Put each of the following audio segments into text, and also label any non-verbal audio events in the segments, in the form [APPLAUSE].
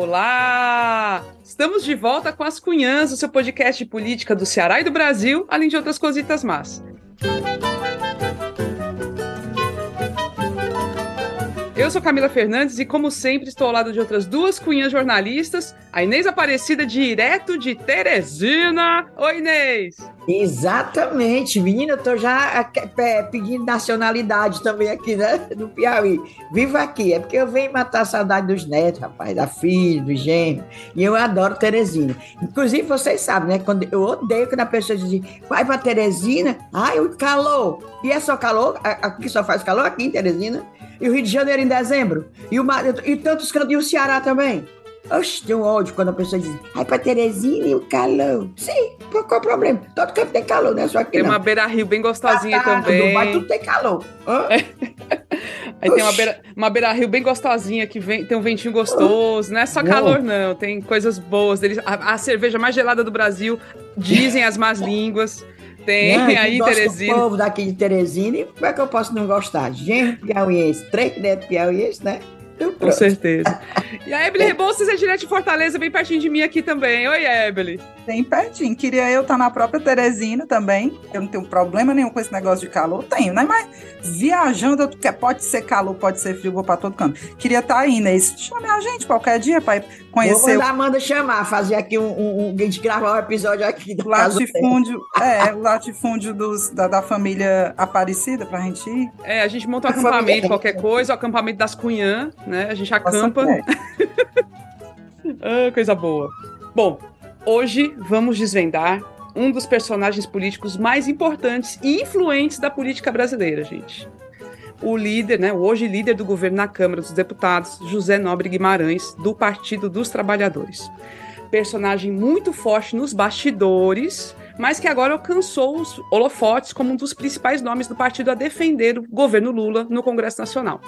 Olá! Estamos de volta com as Cunhãs, o seu podcast de política do Ceará e do Brasil, além de outras cositas más. Eu sou Camila Fernandes e, como sempre, estou ao lado de outras duas cunhas jornalistas. A Inês Aparecida, direto de Teresina. Oi, Inês! Exatamente, menina, eu tô já é, pedindo nacionalidade também aqui, né, no Piauí. Viva aqui, é porque eu venho matar a saudade dos netos, rapaz, da filha, do gêmeo, e eu adoro Teresina. Inclusive, vocês sabem, né, quando eu odeio quando a pessoa diz, vai pra Teresina, ai, o calor, e é só calor, aqui só faz calor, aqui em Teresina, e o Rio de Janeiro em dezembro, e, o, e tantos cantos, e o Ceará também. Oxe, tem um ódio quando a pessoa diz, vai pra Teresina e o calor. Sim, qual, qual é o problema? Todo canto tem calor, né? Só que tem não. uma beira-rio bem gostosinha Batata, também. Mas tudo tem calor. [LAUGHS] Aí Oxi. tem uma beira, uma beira-rio bem gostosinha, que vem, tem um ventinho gostoso. Não é só calor, não. Tem coisas boas. Deles. A, a cerveja mais gelada do Brasil, dizem as más línguas. Tem não, aí, Teresina. O povo daqui de Teresina, e como é que eu posso não gostar? Gente piauiense, três netos piauiense, né? Com certeza. E a Ebele Rebouças é direto de Fortaleza, bem pertinho de mim aqui também. Oi, Ebele. Bem pertinho. Queria eu estar tá na própria Teresina também. Eu não tenho problema nenhum com esse negócio de calor. Tenho, né? Mas viajando, pode ser calor, pode ser frio, vou para todo canto. Queria estar tá aí, né? Chame a gente qualquer dia para conhecer. Vou mandar a Amanda chamar, fazer aqui um, um, um, a gente gravar um episódio aqui do latifúndio, É, o latifúndio dos, da, da família Aparecida pra gente ir. É, a gente monta um acampamento, qualquer coisa, o acampamento das Cunhã, né? A gente acampa. [LAUGHS] ah, coisa boa. Bom, hoje vamos desvendar um dos personagens políticos mais importantes e influentes da política brasileira, gente o líder, né, hoje líder do governo na Câmara dos Deputados, José Nobre Guimarães, do Partido dos Trabalhadores. Personagem muito forte nos bastidores, mas que agora alcançou os holofotes como um dos principais nomes do partido a defender o governo Lula no Congresso Nacional.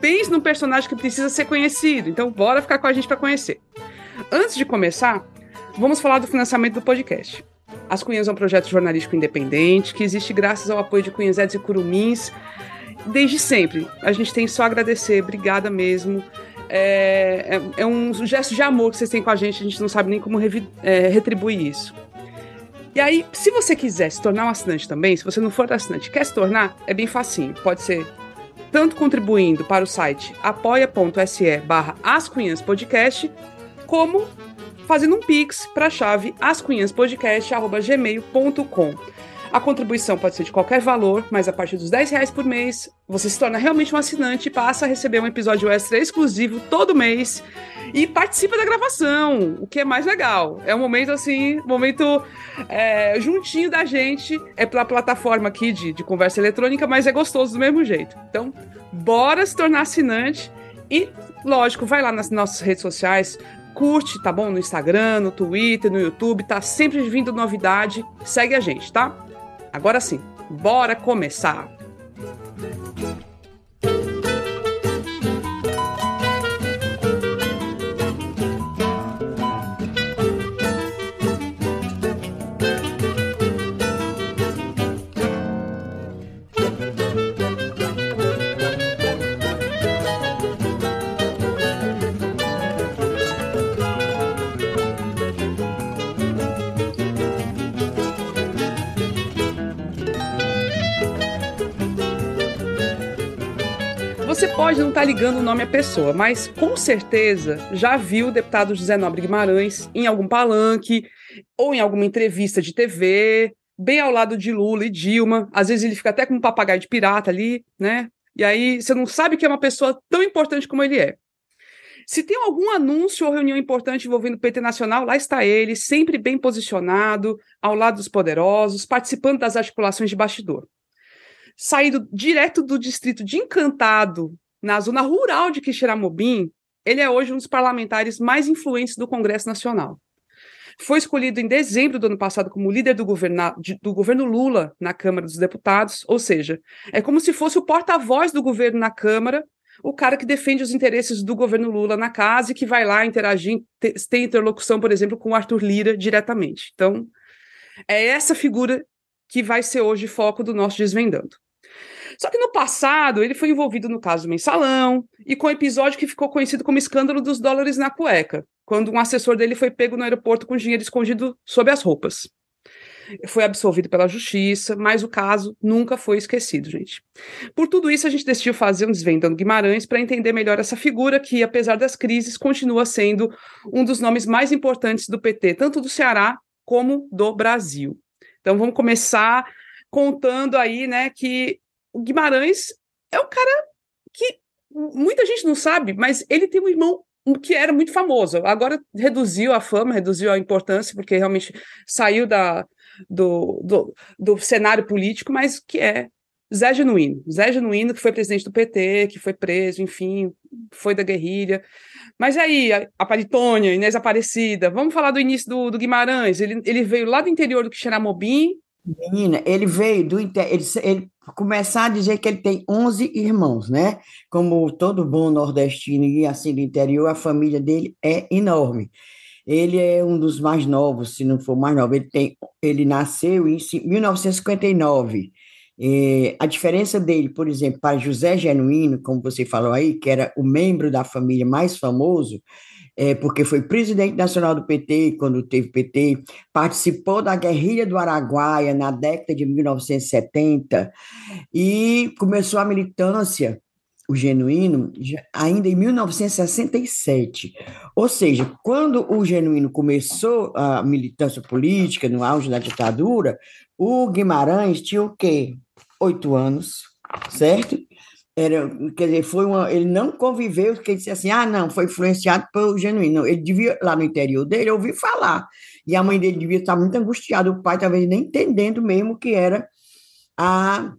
Pense num personagem que precisa ser conhecido, então bora ficar com a gente para conhecer. Antes de começar, vamos falar do financiamento do podcast. As Cunhas é um projeto jornalístico independente que existe graças ao apoio de Cunhazetes e Curumins, desde sempre. A gente tem só a agradecer, obrigada mesmo. É, é, é, um gesto de amor que vocês têm com a gente, a gente não sabe nem como é, retribuir isso. E aí, se você quiser se tornar um assinante também, se você não for assinante quer se tornar, é bem facinho. Pode ser tanto contribuindo para o site apoia.se barra Podcast, como fazendo um pix para a chave ascunhaspodcast.gmail.com. A contribuição pode ser de qualquer valor, mas a partir dos 10 reais por mês, você se torna realmente um assinante e passa a receber um episódio extra exclusivo todo mês e participa da gravação, o que é mais legal. É um momento assim, momento é, juntinho da gente, é pela plataforma aqui de, de conversa eletrônica, mas é gostoso do mesmo jeito. Então, bora se tornar assinante e, lógico, vai lá nas nossas redes sociais, curte, tá bom? No Instagram, no Twitter, no YouTube, tá sempre vindo novidade. Segue a gente, tá? Agora sim, bora começar! Você pode não estar tá ligando o nome à pessoa, mas com certeza já viu o deputado José Nobre Guimarães em algum palanque ou em alguma entrevista de TV, bem ao lado de Lula e Dilma. Às vezes ele fica até com um papagaio de pirata ali, né? E aí você não sabe que é uma pessoa tão importante como ele é. Se tem algum anúncio ou reunião importante envolvendo o PT Nacional, lá está ele, sempre bem posicionado, ao lado dos poderosos, participando das articulações de bastidor saído direto do distrito de Encantado, na zona rural de Quixeramobim, ele é hoje um dos parlamentares mais influentes do Congresso Nacional. Foi escolhido em dezembro do ano passado como líder do, do governo Lula na Câmara dos Deputados, ou seja, é como se fosse o porta-voz do governo na Câmara, o cara que defende os interesses do governo Lula na casa e que vai lá interagir, tem interlocução, por exemplo, com o Arthur Lira diretamente. Então, é essa figura que vai ser hoje foco do nosso Desvendando. Só que no passado ele foi envolvido no caso mensalão e com o episódio que ficou conhecido como escândalo dos dólares na cueca, quando um assessor dele foi pego no aeroporto com dinheiro escondido sob as roupas. Foi absolvido pela justiça, mas o caso nunca foi esquecido, gente. Por tudo isso, a gente decidiu fazer um Desvendando Guimarães para entender melhor essa figura que, apesar das crises, continua sendo um dos nomes mais importantes do PT, tanto do Ceará como do Brasil. Então vamos começar contando aí, né, que o Guimarães é um cara que muita gente não sabe, mas ele tem um irmão que era muito famoso. Agora reduziu a fama, reduziu a importância, porque realmente saiu da, do, do, do cenário político, mas que é Zé Genuíno. Zé Genuíno, que foi presidente do PT, que foi preso, enfim, foi da guerrilha. Mas aí, a, Paritônia, Inês Aparecida, vamos falar do início do, do Guimarães. Ele, ele veio lá do interior do Quixeramobim, Menina, ele veio do ele, ele começar a dizer que ele tem 11 irmãos, né? Como todo bom nordestino e assim do interior, a família dele é enorme. Ele é um dos mais novos, se não for mais novo. Ele, tem, ele nasceu em 1959. É, a diferença dele, por exemplo, para José Genuíno, como você falou aí, que era o membro da família mais famoso, é, porque foi presidente nacional do PT quando teve PT, participou da guerrilha do Araguaia na década de 1970 e começou a militância, o genuíno, ainda em 1967. Ou seja, quando o genuíno começou a militância política no auge da ditadura, o Guimarães tinha o quê? Oito anos, certo? Era, quer dizer, foi uma, ele não conviveu, porque ele disse assim, ah, não, foi influenciado pelo genuíno. Não, ele devia, lá no interior dele, ouvir falar. E a mãe dele devia estar muito angustiada, o pai talvez nem entendendo mesmo que era a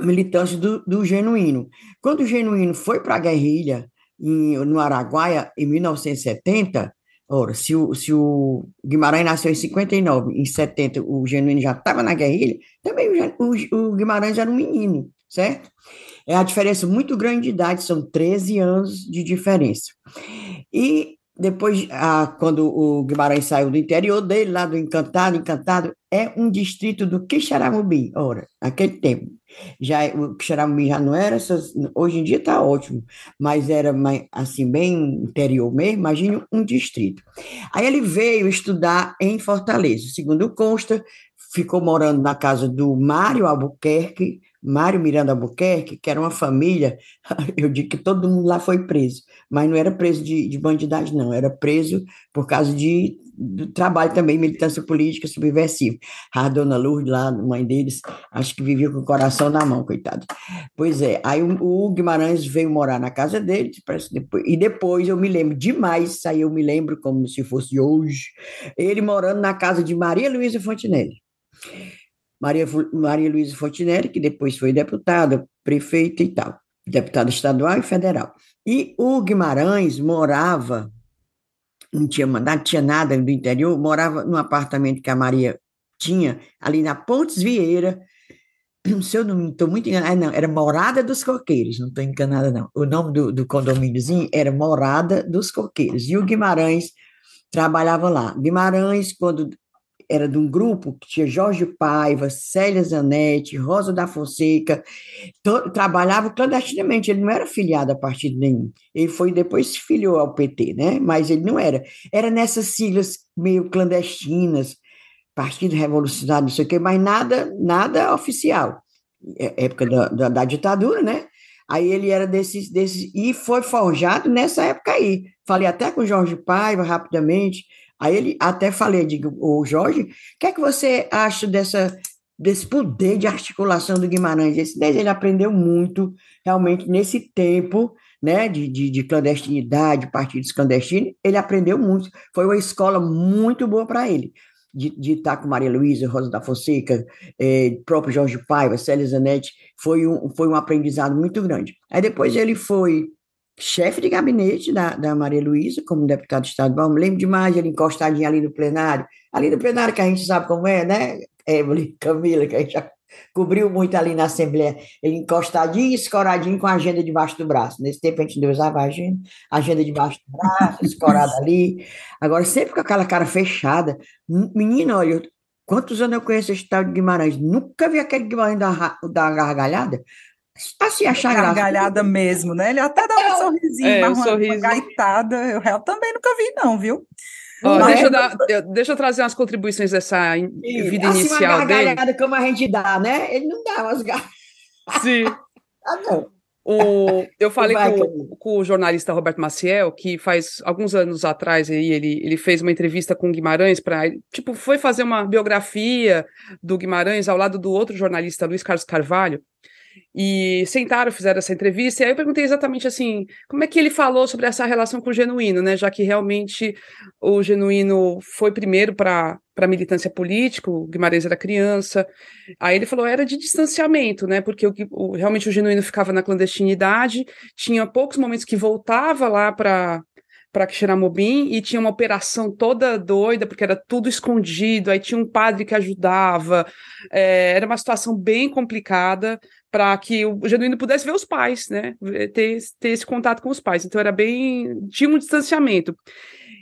militância do, do genuíno. Quando o genuíno foi para a guerrilha em, no Araguaia, em 1970, ora, se o, se o Guimarães nasceu em 59, em 70 o genuíno já estava na guerrilha, também o, o, o Guimarães era um menino, certo? É a diferença muito grande de idade, são 13 anos de diferença. E depois, quando o Guimarães saiu do interior dele, lá do Encantado, Encantado é um distrito do Quixaramubim, ora, naquele tempo. Já, o Quixaramubim já não era, hoje em dia está ótimo, mas era assim, bem interior mesmo, imagine um distrito. Aí ele veio estudar em Fortaleza, segundo consta, ficou morando na casa do Mário Albuquerque, Mário Miranda Albuquerque, que era uma família, [LAUGHS] eu digo que todo mundo lá foi preso, mas não era preso de, de bandidagem, não, era preso por causa de do trabalho também, militância política subversiva. A dona Lourdes lá, mãe deles, acho que vivia com o coração na mão, coitado. Pois é, aí o, o Guimarães veio morar na casa dele, depois, e depois eu me lembro demais, aí eu me lembro como se fosse hoje, ele morando na casa de Maria Luísa Fontinelli. Maria, Maria Luísa que depois foi deputada, prefeita e tal, deputada estadual e federal. E o Guimarães morava, não tinha mandato, tinha nada do interior, morava num apartamento que a Maria tinha, ali na Pontes Vieira, se eu não estou muito enganada, não, era Morada dos Coqueiros, não estou enganada, não. O nome do, do condomíniozinho era Morada dos Coqueiros. E o Guimarães trabalhava lá. Guimarães, quando era de um grupo que tinha Jorge Paiva, Célia Zanetti, Rosa da Fonseca, trabalhava clandestinamente, ele não era filiado a partido nenhum. Ele foi depois se filiou ao PT, né? Mas ele não era. Era nessas siglas meio clandestinas, Partido Revolucionário, não sei o quê, mas nada, nada oficial. É, época da, da, da ditadura, né? Aí ele era desses, desses, e foi forjado nessa época aí. Falei até com Jorge Paiva rapidamente, Aí ele até falei, digo, o Jorge, o que é que você acha dessa, desse poder de articulação do Guimarães? Esse ele aprendeu muito, realmente, nesse tempo, né, de, de, de clandestinidade, partidos clandestinos, ele aprendeu muito. Foi uma escola muito boa para ele. De, de, estar com Maria Luísa, Rosa da Fonseca, eh, próprio Jorge Paiva, Célia Zanetti, foi um, foi um aprendizado muito grande. Aí depois ele foi chefe de gabinete da, da Maria Luísa, como deputado estadual, me lembro demais ele encostadinho ali no plenário, ali no plenário que a gente sabe como é, né, Evelyn, Camila, que a gente já cobriu muito ali na Assembleia, ele encostadinho, escoradinho com a agenda debaixo do braço, nesse tempo a gente não usava a agenda, agenda debaixo do braço, escorada ali, agora sempre com aquela cara fechada, menino, olha, quantos anos eu conheço esse tal de Guimarães, nunca vi aquele Guimarães dar, dar uma gargalhada, Assim, achar graça. Gargalhada mesmo, né? Ele até dá um É, sorrisinho, é, mas um uma, sorriso. uma gaitada, eu real também nunca vi, não, viu? Ó, Não deixa, eu dar- eu- deixa eu trazer umas contribuições dessa in- vida assim, inicial uma dele. gargalhada como a gente dá, né? Ele não dá umas gargalhadas, Sim. [LAUGHS] não. O, eu falei com, com o jornalista Roberto Maciel, que faz alguns anos atrás aí, ele, ele fez uma entrevista com o Guimarães para tipo, foi fazer uma biografia do Guimarães ao lado do outro jornalista, Luiz Carlos Carvalho. E sentaram, fizeram essa entrevista, e aí eu perguntei exatamente assim, como é que ele falou sobre essa relação com o Genuíno, né? Já que realmente o Genuíno foi primeiro para a militância política, o Guimarães era criança, Aí ele falou era de distanciamento, né? Porque o, o- realmente o genuíno ficava na clandestinidade, tinha poucos momentos que voltava lá para para Quixeramobim e tinha uma operação toda doida, porque era tudo escondido, aí tinha um padre que ajudava, é, era uma situação bem complicada para que o genuíno pudesse ver os pais, né? Ter, ter esse contato com os pais. Então era bem. tinha um distanciamento.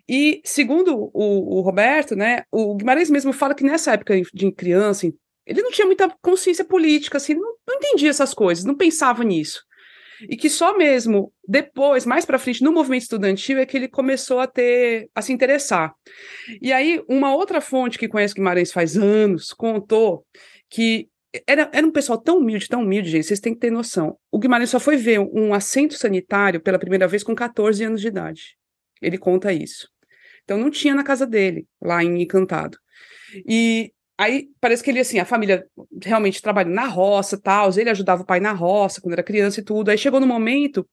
E, segundo o, o Roberto, né, o Guimarães mesmo fala que nessa época de criança, ele não tinha muita consciência política, assim, não, não entendia essas coisas, não pensava nisso. E que só mesmo depois, mais para frente, no movimento estudantil, é que ele começou a ter, a se interessar. E aí, uma outra fonte que conhece Guimarães faz anos contou que era, era um pessoal tão humilde, tão humilde, gente, vocês têm que ter noção. O Guimarães só foi ver um assento sanitário pela primeira vez com 14 anos de idade. Ele conta isso. Então não tinha na casa dele, lá em Encantado. E aí parece que ele, assim, a família realmente trabalha na roça, tal, ele ajudava o pai na roça quando era criança e tudo. Aí chegou no momento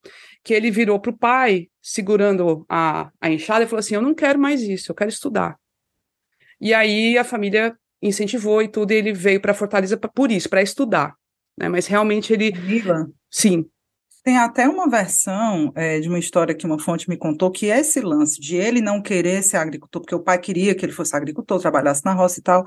que ele virou pro pai, segurando a, a enxada, e falou assim: Eu não quero mais isso, eu quero estudar. E aí a família incentivou e tudo, e ele veio para Fortaleza pra- por isso, para estudar. Né? Mas realmente ele, Mila, sim, Tem até uma versão é, de uma história que uma fonte me contou, que esse lance de ele não querer ser agricultor, porque o pai queria que ele fosse agricultor, trabalhasse na roça e tal,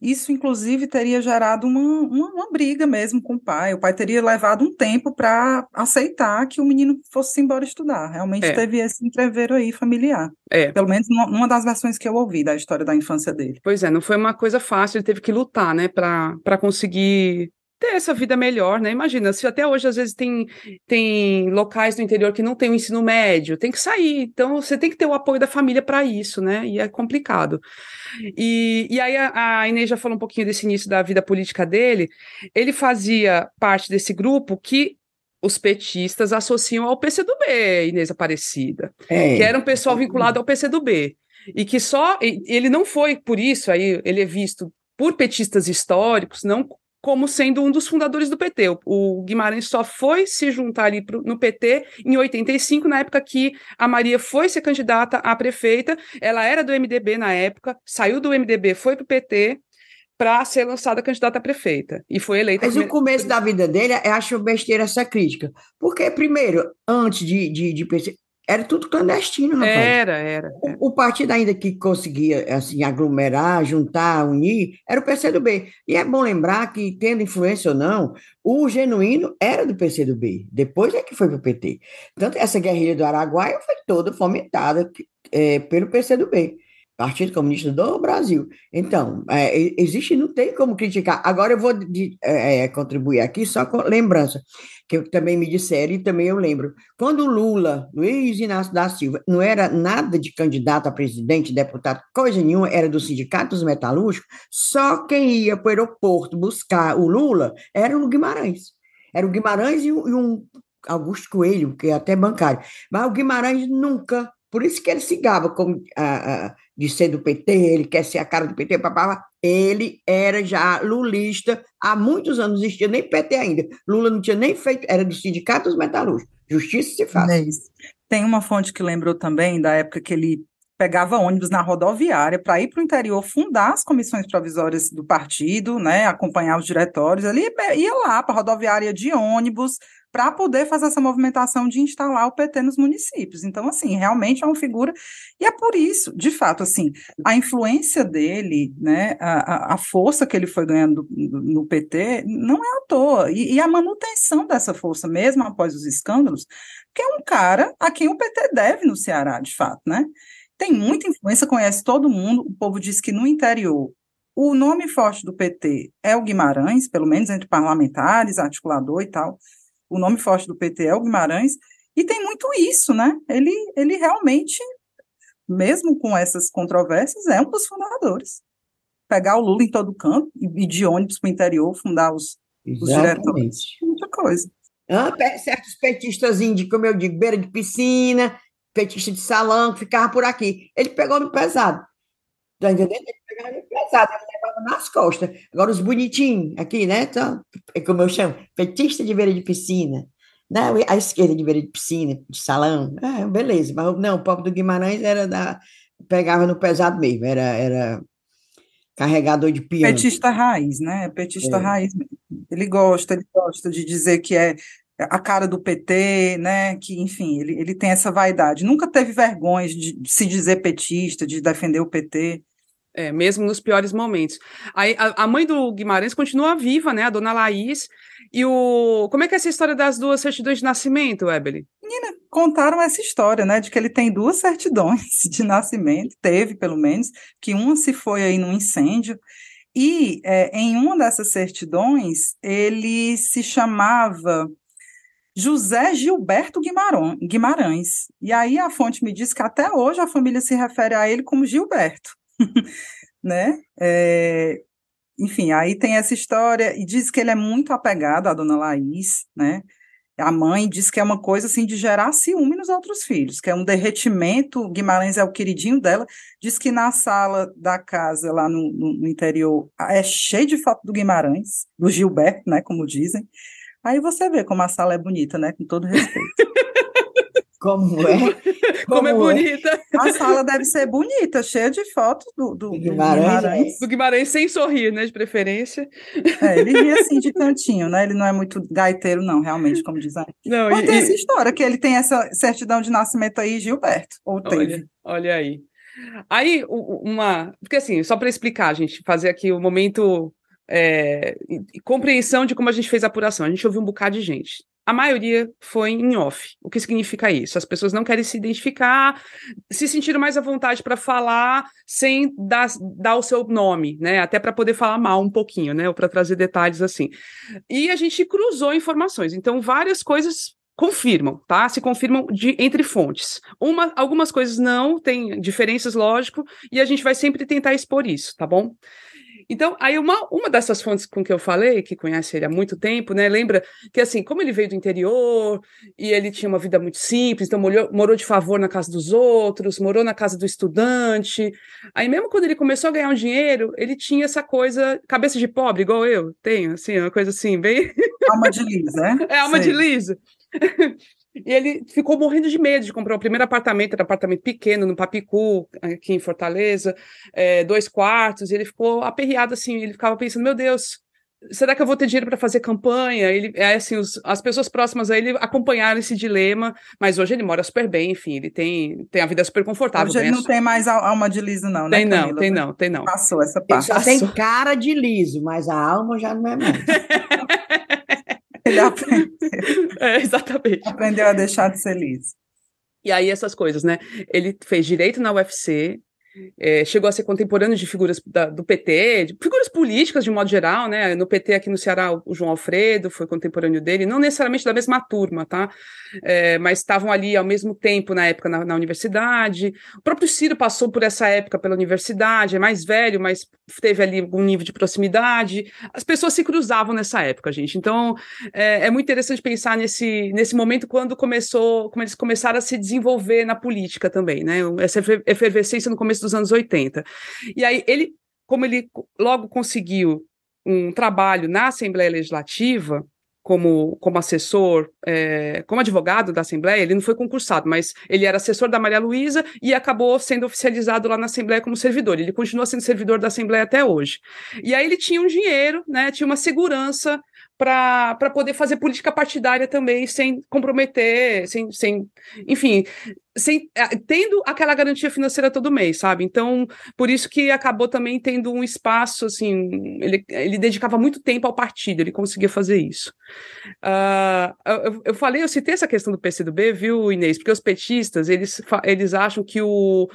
isso inclusive teria gerado uma, uma, uma briga mesmo com o pai. O pai teria levado um tempo para aceitar que o menino fosse embora estudar. Realmente É. teve esse entreveiro aí familiar. é. Pelo menos numa das versões que eu ouvi da história da infância dele. Pois é, não foi uma coisa fácil, ele teve que lutar, né, para conseguir ter essa vida melhor, né? Imagina, se até hoje às vezes tem, tem locais no interior que não tem o ensino médio, tem que sair, então você tem que ter o apoio da família para isso, né? E é complicado. E, e aí a, a Inês já falou um pouquinho desse início da vida política dele. Ele fazia parte desse grupo que os petistas associam ao PCdoB, Inês Aparecida É. que era um pessoal vinculado ao PCdoB. E que só. Ele não foi por isso, aí ele é visto por petistas históricos, não como sendo um dos fundadores do PT. O, o Guimarães só foi se juntar ali pro- no PT em 85, na época que a Maria foi ser candidata a prefeita. Ela era do MDB na época, saiu do MDB, foi para o PT para ser lançada candidata a prefeita. E foi eleita. Mas o primeira- começo da vida dele, eu acho besteira essa crítica. Porque, primeiro, antes de, de, de era tudo clandestino, rapaz. Era, era. O, o partido ainda que conseguia assim aglomerar, juntar, unir, era o PCdoB. E é bom lembrar que, tendo influência ou não, o genuíno era do PCdoB. Depois é que foi para o PT. Tanto essa guerrilha do Araguaia foi toda fomentada eh, pelo PCdoB. Partido Comunista do Brasil. Então, é, existe, não tem como criticar. Agora eu vou de- é, é, contribuir aqui só com lembrança, que também me disseram e também eu lembro. Quando Lula, Luiz Inácio da Silva, não era nada de candidato a presidente, deputado, coisa nenhuma, era do Sindicato dos Metalúrgicos, só quem ia para o aeroporto buscar o Lula era o Guimarães. Era o Guimarães e e um Augusto Coelho, que é até bancário. Mas o Guimarães nunca. Por isso que ele se gaba como, ah, ah, de ser do PT, ele quer ser a cara do PT, papá. Ele era já lulista há muitos anos, não existia nem PT ainda. Lula não tinha nem feito, era do Sindicato dos Metalúrgicos. Justiça se faz. É. Tem uma fonte que lembrou também da época que ele pegava ônibus na rodoviária para ir para o interior fundar as comissões provisórias do partido, né, acompanhar os diretórios. Ele ia lá para a rodoviária de ônibus para poder fazer essa movimentação de instalar o PT nos municípios. Então, assim, realmente é uma figura e é por isso, de fato, assim, a influência dele, né, a, a- força que ele foi ganhando no, no PT não é à toa e, e a manutenção dessa força mesmo após os escândalos que é um cara a quem o PT deve no Ceará, de fato, né? Tem muita influência, conhece todo mundo. O povo diz que no interior o nome forte do PT é o Guimarães, pelo menos entre parlamentares, articulador e tal. o nome forte do PT é o Guimarães, e tem muito isso, né? Ele, ele realmente, mesmo com essas controvérsias, é um dos fundadores. Pegar o Lula em todo canto e ir de ônibus para o interior, fundar os, os diretores, muita coisa. Ah, certos petistas de, como eu digo, beira de piscina, petista de salão, que ficava por aqui. Ele pegou no pesado. Tá entendendo? Ele pegava no pesado, ele levava nas costas. Agora os bonitinhos aqui, né? Então, é como eu chamo, petista de beira de piscina. Não, a esquerda de beira de piscina, de salão. É, beleza. Mas não, o povo do Guimarães era da. pegava no pesado mesmo, era, era carregador de piano. Petista raiz, né? Petista é. raiz. Ele gosta, ele gosta de dizer que é a cara do PT, né? Que, enfim, ele, ele tem essa vaidade. Nunca teve vergonha de, de se dizer petista, de defender o PT. É, mesmo nos piores momentos. Aí, a, a, mãe do Guimarães continua viva, né? A dona Laís. E o. Como é que é essa história das duas certidões de nascimento, Ebele? Menina, contaram essa história, né? De que ele tem duas certidões [LAUGHS] de nascimento, teve pelo menos, que uma se foi aí num incêndio. E é, em uma dessas certidões, ele se chamava José Gilberto Guimarães. E aí a fonte me diz que até hoje a família se refere a ele como Gilberto. [LAUGHS] né? É, enfim, aí tem essa história, e diz que ele é muito apegado à dona Laís, né? A mãe diz que é uma coisa assim de gerar ciúme nos outros filhos, que é um derretimento. Guimarães é o queridinho dela. Diz que na sala da casa, lá no, no, interior, é cheio de foto do Guimarães, do Gilberto, né? Como dizem. Aí você vê como a sala é bonita, né? Com todo respeito. [LAUGHS] Como é? Como, como é, é bonita. A sala deve ser bonita, cheia de fotos do, do, do Guimarães. Guimarães. Do Guimarães sem sorrir, né? De preferência. É, ele ria assim de cantinho, né? Ele não é muito gaiteiro, não, realmente, como diz a Não, Mas e, tem essa história, que ele tem essa certidão de nascimento aí, Gilberto. Ou teve. Olha, olha aí. Aí, uma. Porque assim, só para explicar, gente, fazer aqui o momento é, compreensão de como a gente fez a apuração. A gente ouviu um bocado de gente. A maioria foi em off. O que significa isso? As pessoas não querem se identificar, se sentiram mais à vontade para falar sem dar, dar o seu nome, né? Até para poder falar mal um pouquinho, né? Ou para trazer detalhes assim. E a gente cruzou informações. Então, várias coisas confirmam, tá? Se confirmam de, entre fontes. Uma, algumas coisas não, tem diferenças, lógico, e a gente vai sempre tentar expor isso, tá bom? Então, aí uma, uma dessas fontes com que eu falei, que conhece ele há muito tempo, né, lembra que assim, como ele veio do interior e ele tinha uma vida muito simples, então morou, morou de favor na casa dos outros, morou na casa do estudante. Aí mesmo quando ele começou a ganhar um dinheiro, ele tinha essa coisa, cabeça de pobre, igual eu tenho, assim, uma coisa assim, bem... Alma de lisa, né? [LAUGHS] É, alma Sei. de lisa. E ele ficou morrendo de medo de comprar o primeiro apartamento, era um apartamento pequeno, no Papicu, aqui em Fortaleza, é, dois quartos, e ele ficou aperreado assim, ele ficava pensando, meu Deus, será que eu vou ter dinheiro para fazer campanha? Ele, é assim, os, as pessoas próximas a ele acompanharam esse dilema, mas hoje ele mora super bem, enfim, ele tem, tem a vida super confortável. Hoje ele não tem mais alma de liso não, né, Tem não, tem não, tem não. Passou essa parte. Ele só tem cara de liso, mas a alma já não é mais. [LAUGHS] Ele [LAUGHS] aprendeu. É, exatamente. Aprendeu a deixar de ser liso. E aí, essas coisas, né? Ele fez direito na UFC, é, chegou a ser contemporâneo de figuras da, do PT, de figuras políticas de modo geral, né? No PT aqui no Ceará, o João Alfredo foi contemporâneo dele, não necessariamente da mesma turma, tá? É, mas estavam ali ao mesmo tempo na época na, na, universidade. O próprio Ciro passou por essa época pela universidade, é mais velho, mas teve ali algum nível de proximidade. As pessoas se cruzavam nessa época, gente. Então é, é muito interessante pensar nesse, nesse momento quando começou, como eles começaram a se desenvolver na política também, né? Essa efervescência no começo dos anos 80. E aí ele, como ele logo conseguiu um trabalho na Assembleia Legislativa, como, como assessor, é, como advogado da Assembleia, ele não foi concursado, mas ele era assessor da Maria Luísa e acabou sendo oficializado lá na Assembleia como servidor. Ele continua sendo servidor da Assembleia até hoje. E aí ele tinha um dinheiro, né, tinha uma segurança para poder fazer política partidária também, sem comprometer, sem, sem enfim, sem, tendo aquela garantia financeira todo mês, sabe? Então, por isso que acabou também tendo um espaço, assim, ele, ele dedicava muito tempo ao partido, ele conseguia fazer isso. Uh, eu, eu, falei, eu citei essa questão do PCdoB, viu, Inês? Porque os petistas, eles, eles acham que o,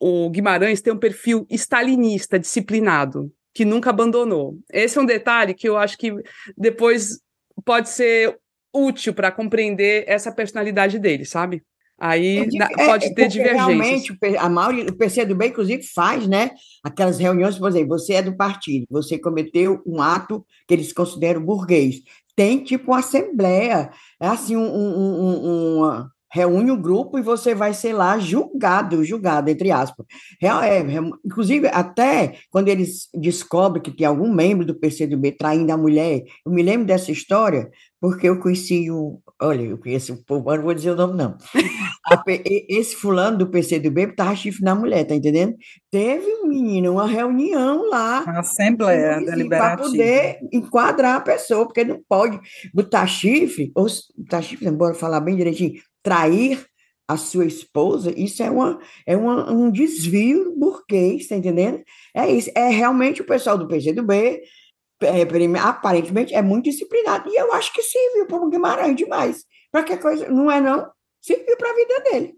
o Guimarães tem um perfil stalinista, disciplinado, que nunca abandonou. Esse é um detalhe que eu acho que depois pode ser útil para compreender essa personalidade dele, sabe? Aí é, pode é, ter divergências. Realmente, a maioria, o PCdoB, inclusive, faz, né? Aquelas reuniões, por exemplo, você é do partido, você cometeu um ato que eles consideram burguês. Tem tipo uma assembleia, é assim, um, um, um, uma, reúne o grupo e você vai ser lá julgado, julgado, entre aspas. É, é, inclusive, até quando eles descobrem que tem algum membro do PCdoB traindo a mulher, eu me lembro dessa história, porque eu conheci o. Olha, eu conheço o povo, não vou dizer o nome, não. [LAUGHS] Esse fulano do PCdoB estava chifre na mulher, tá entendendo? Teve, menina, uma reunião lá. Uma assembleia deliberativa. Para poder enquadrar a pessoa, porque não pode botar chifre, ou botar chifre, bora falar bem direitinho, trair a sua esposa, isso é, uma, é uma, um desvio burguês, tá entendendo? É isso, é realmente o pessoal do PCdoB, é, aparentemente é muito disciplinado, e eu acho que serviu para o Guimarães demais. Para que coisa, não é não? Serviu para a vida dele,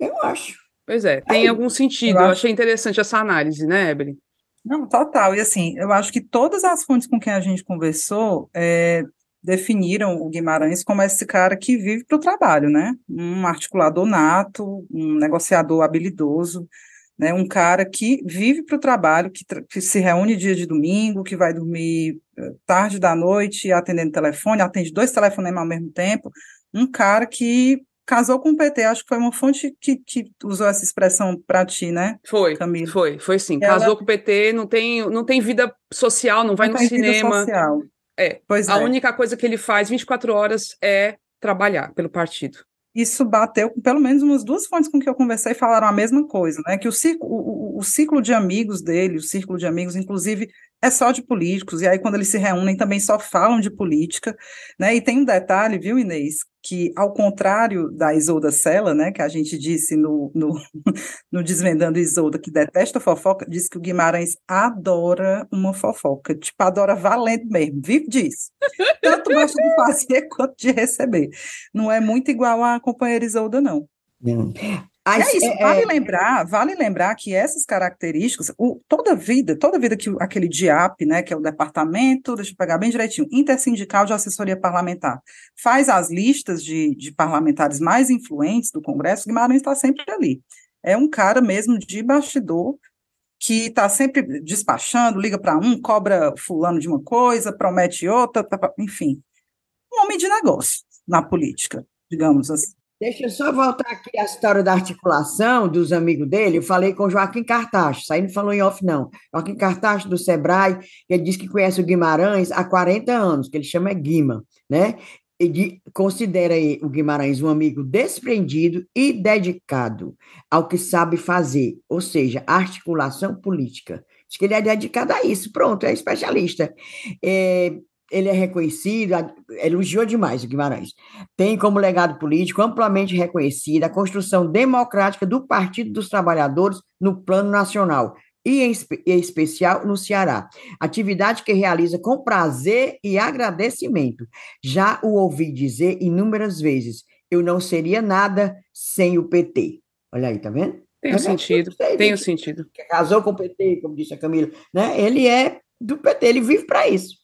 eu acho. Pois é, tem é, algum sentido, eu, eu achei interessante essa análise, né, Evelyn? Não, total, e assim, eu acho que todas as fontes com quem a gente conversou, é, definiram o Guimarães como esse cara que vive para o trabalho, né? Um articulador nato, um negociador habilidoso, né? Um cara que vive para o trabalho, que, que, se reúne dia de domingo, que vai dormir eh, tarde da noite atendendo telefone, atende dois telefonemas ao mesmo tempo. Um cara que casou com o PT, acho que foi uma fonte que, que usou essa expressão para ti, né? Foi, Camila? foi, foi sim. Ela... Casou com o PT, não tem, não tem vida social, não vai não no cinema. Vida social. É. Pois a é. única coisa que ele faz 24 horas é trabalhar pelo partido. Isso bateu com pelo menos umas duas fontes com que eu conversei falaram a mesma coisa, né? Que o ciclo, o, o ciclo de amigos dele, o círculo de amigos, inclusive, é só de políticos, e aí quando eles se reúnem também só falam de política, né? E tem um detalhe, viu, Inês, que, ao contrário da Isolda Sela, né, que a gente disse no, no, [LAUGHS] no Desvendando Isolda, que detesta fofoca, diz que o Guimarães adora uma fofoca, tipo, adora valendo mesmo, vive disso. Tanto gosta de fazer [LAUGHS] quanto de receber. Não é muito igual a companheira Isolda, não. As, é isso, é, vale é... lembrar, vale lembrar que essas características, o, toda vida, toda vida que aquele DIAP, né, que é o departamento, deixa eu pegar bem direitinho, intersindical de assessoria parlamentar, faz as listas de, de parlamentares mais influentes do Congresso, Guimarães está sempre ali. É um cara mesmo de bastidor que está sempre despachando, liga para um, cobra fulano de uma coisa, promete outra, tá, tá, enfim. Um homem de negócio na política, digamos assim. Deixa eu só voltar aqui à história da articulação dos amigos dele. Eu falei com o Joaquim Cartacho, isso aí não falou em off, não. Joaquim Cartacho, do Sebrae, ele diz que conhece o Guimarães há 40 anos, que ele chama é Guima, né? E considera o Guimarães um amigo desprendido e dedicado ao que sabe fazer, ou seja, articulação política. Diz que ele é dedicado a isso, pronto, é especialista. É, ele é reconhecido, elogiou demais o Guimarães. Tem como legado político amplamente reconhecido a construção democrática do Partido dos Trabalhadores no plano nacional, e em, em, especial no Ceará. Atividade que realiza com prazer e agradecimento. Já o ouvi dizer inúmeras vezes: eu não seria nada sem o PT. Olha aí, tá vendo? Tem um sentido, tem um sentido. Casou com o PT, como disse a Camila, né? Ele é do PT, ele vive para isso.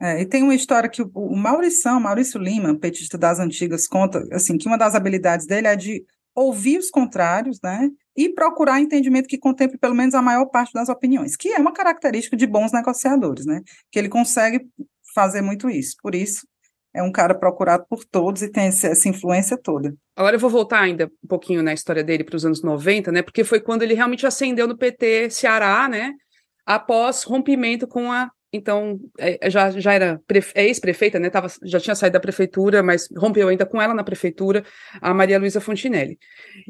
É, e tem uma história que o, Maurição, Maurício Lima, petista das antigas, conta assim que uma das habilidades dele é de ouvir os contrários, né, e procurar entendimento que contemple pelo menos a maior parte das opiniões, que é uma característica de bons negociadores, né, que ele consegue fazer muito isso. Por isso, é um cara procurado por todos e tem essa influência toda. Agora eu vou voltar ainda um pouquinho na história dele para os anos 90, né? Porque foi quando ele realmente ascendeu no PT Ceará, né? Após rompimento com a então é, é, já, já era é ex-prefeita, né? Tava, já tinha saído da prefeitura, mas rompeu ainda com ela na prefeitura, a Maria Luísa Fontinelli.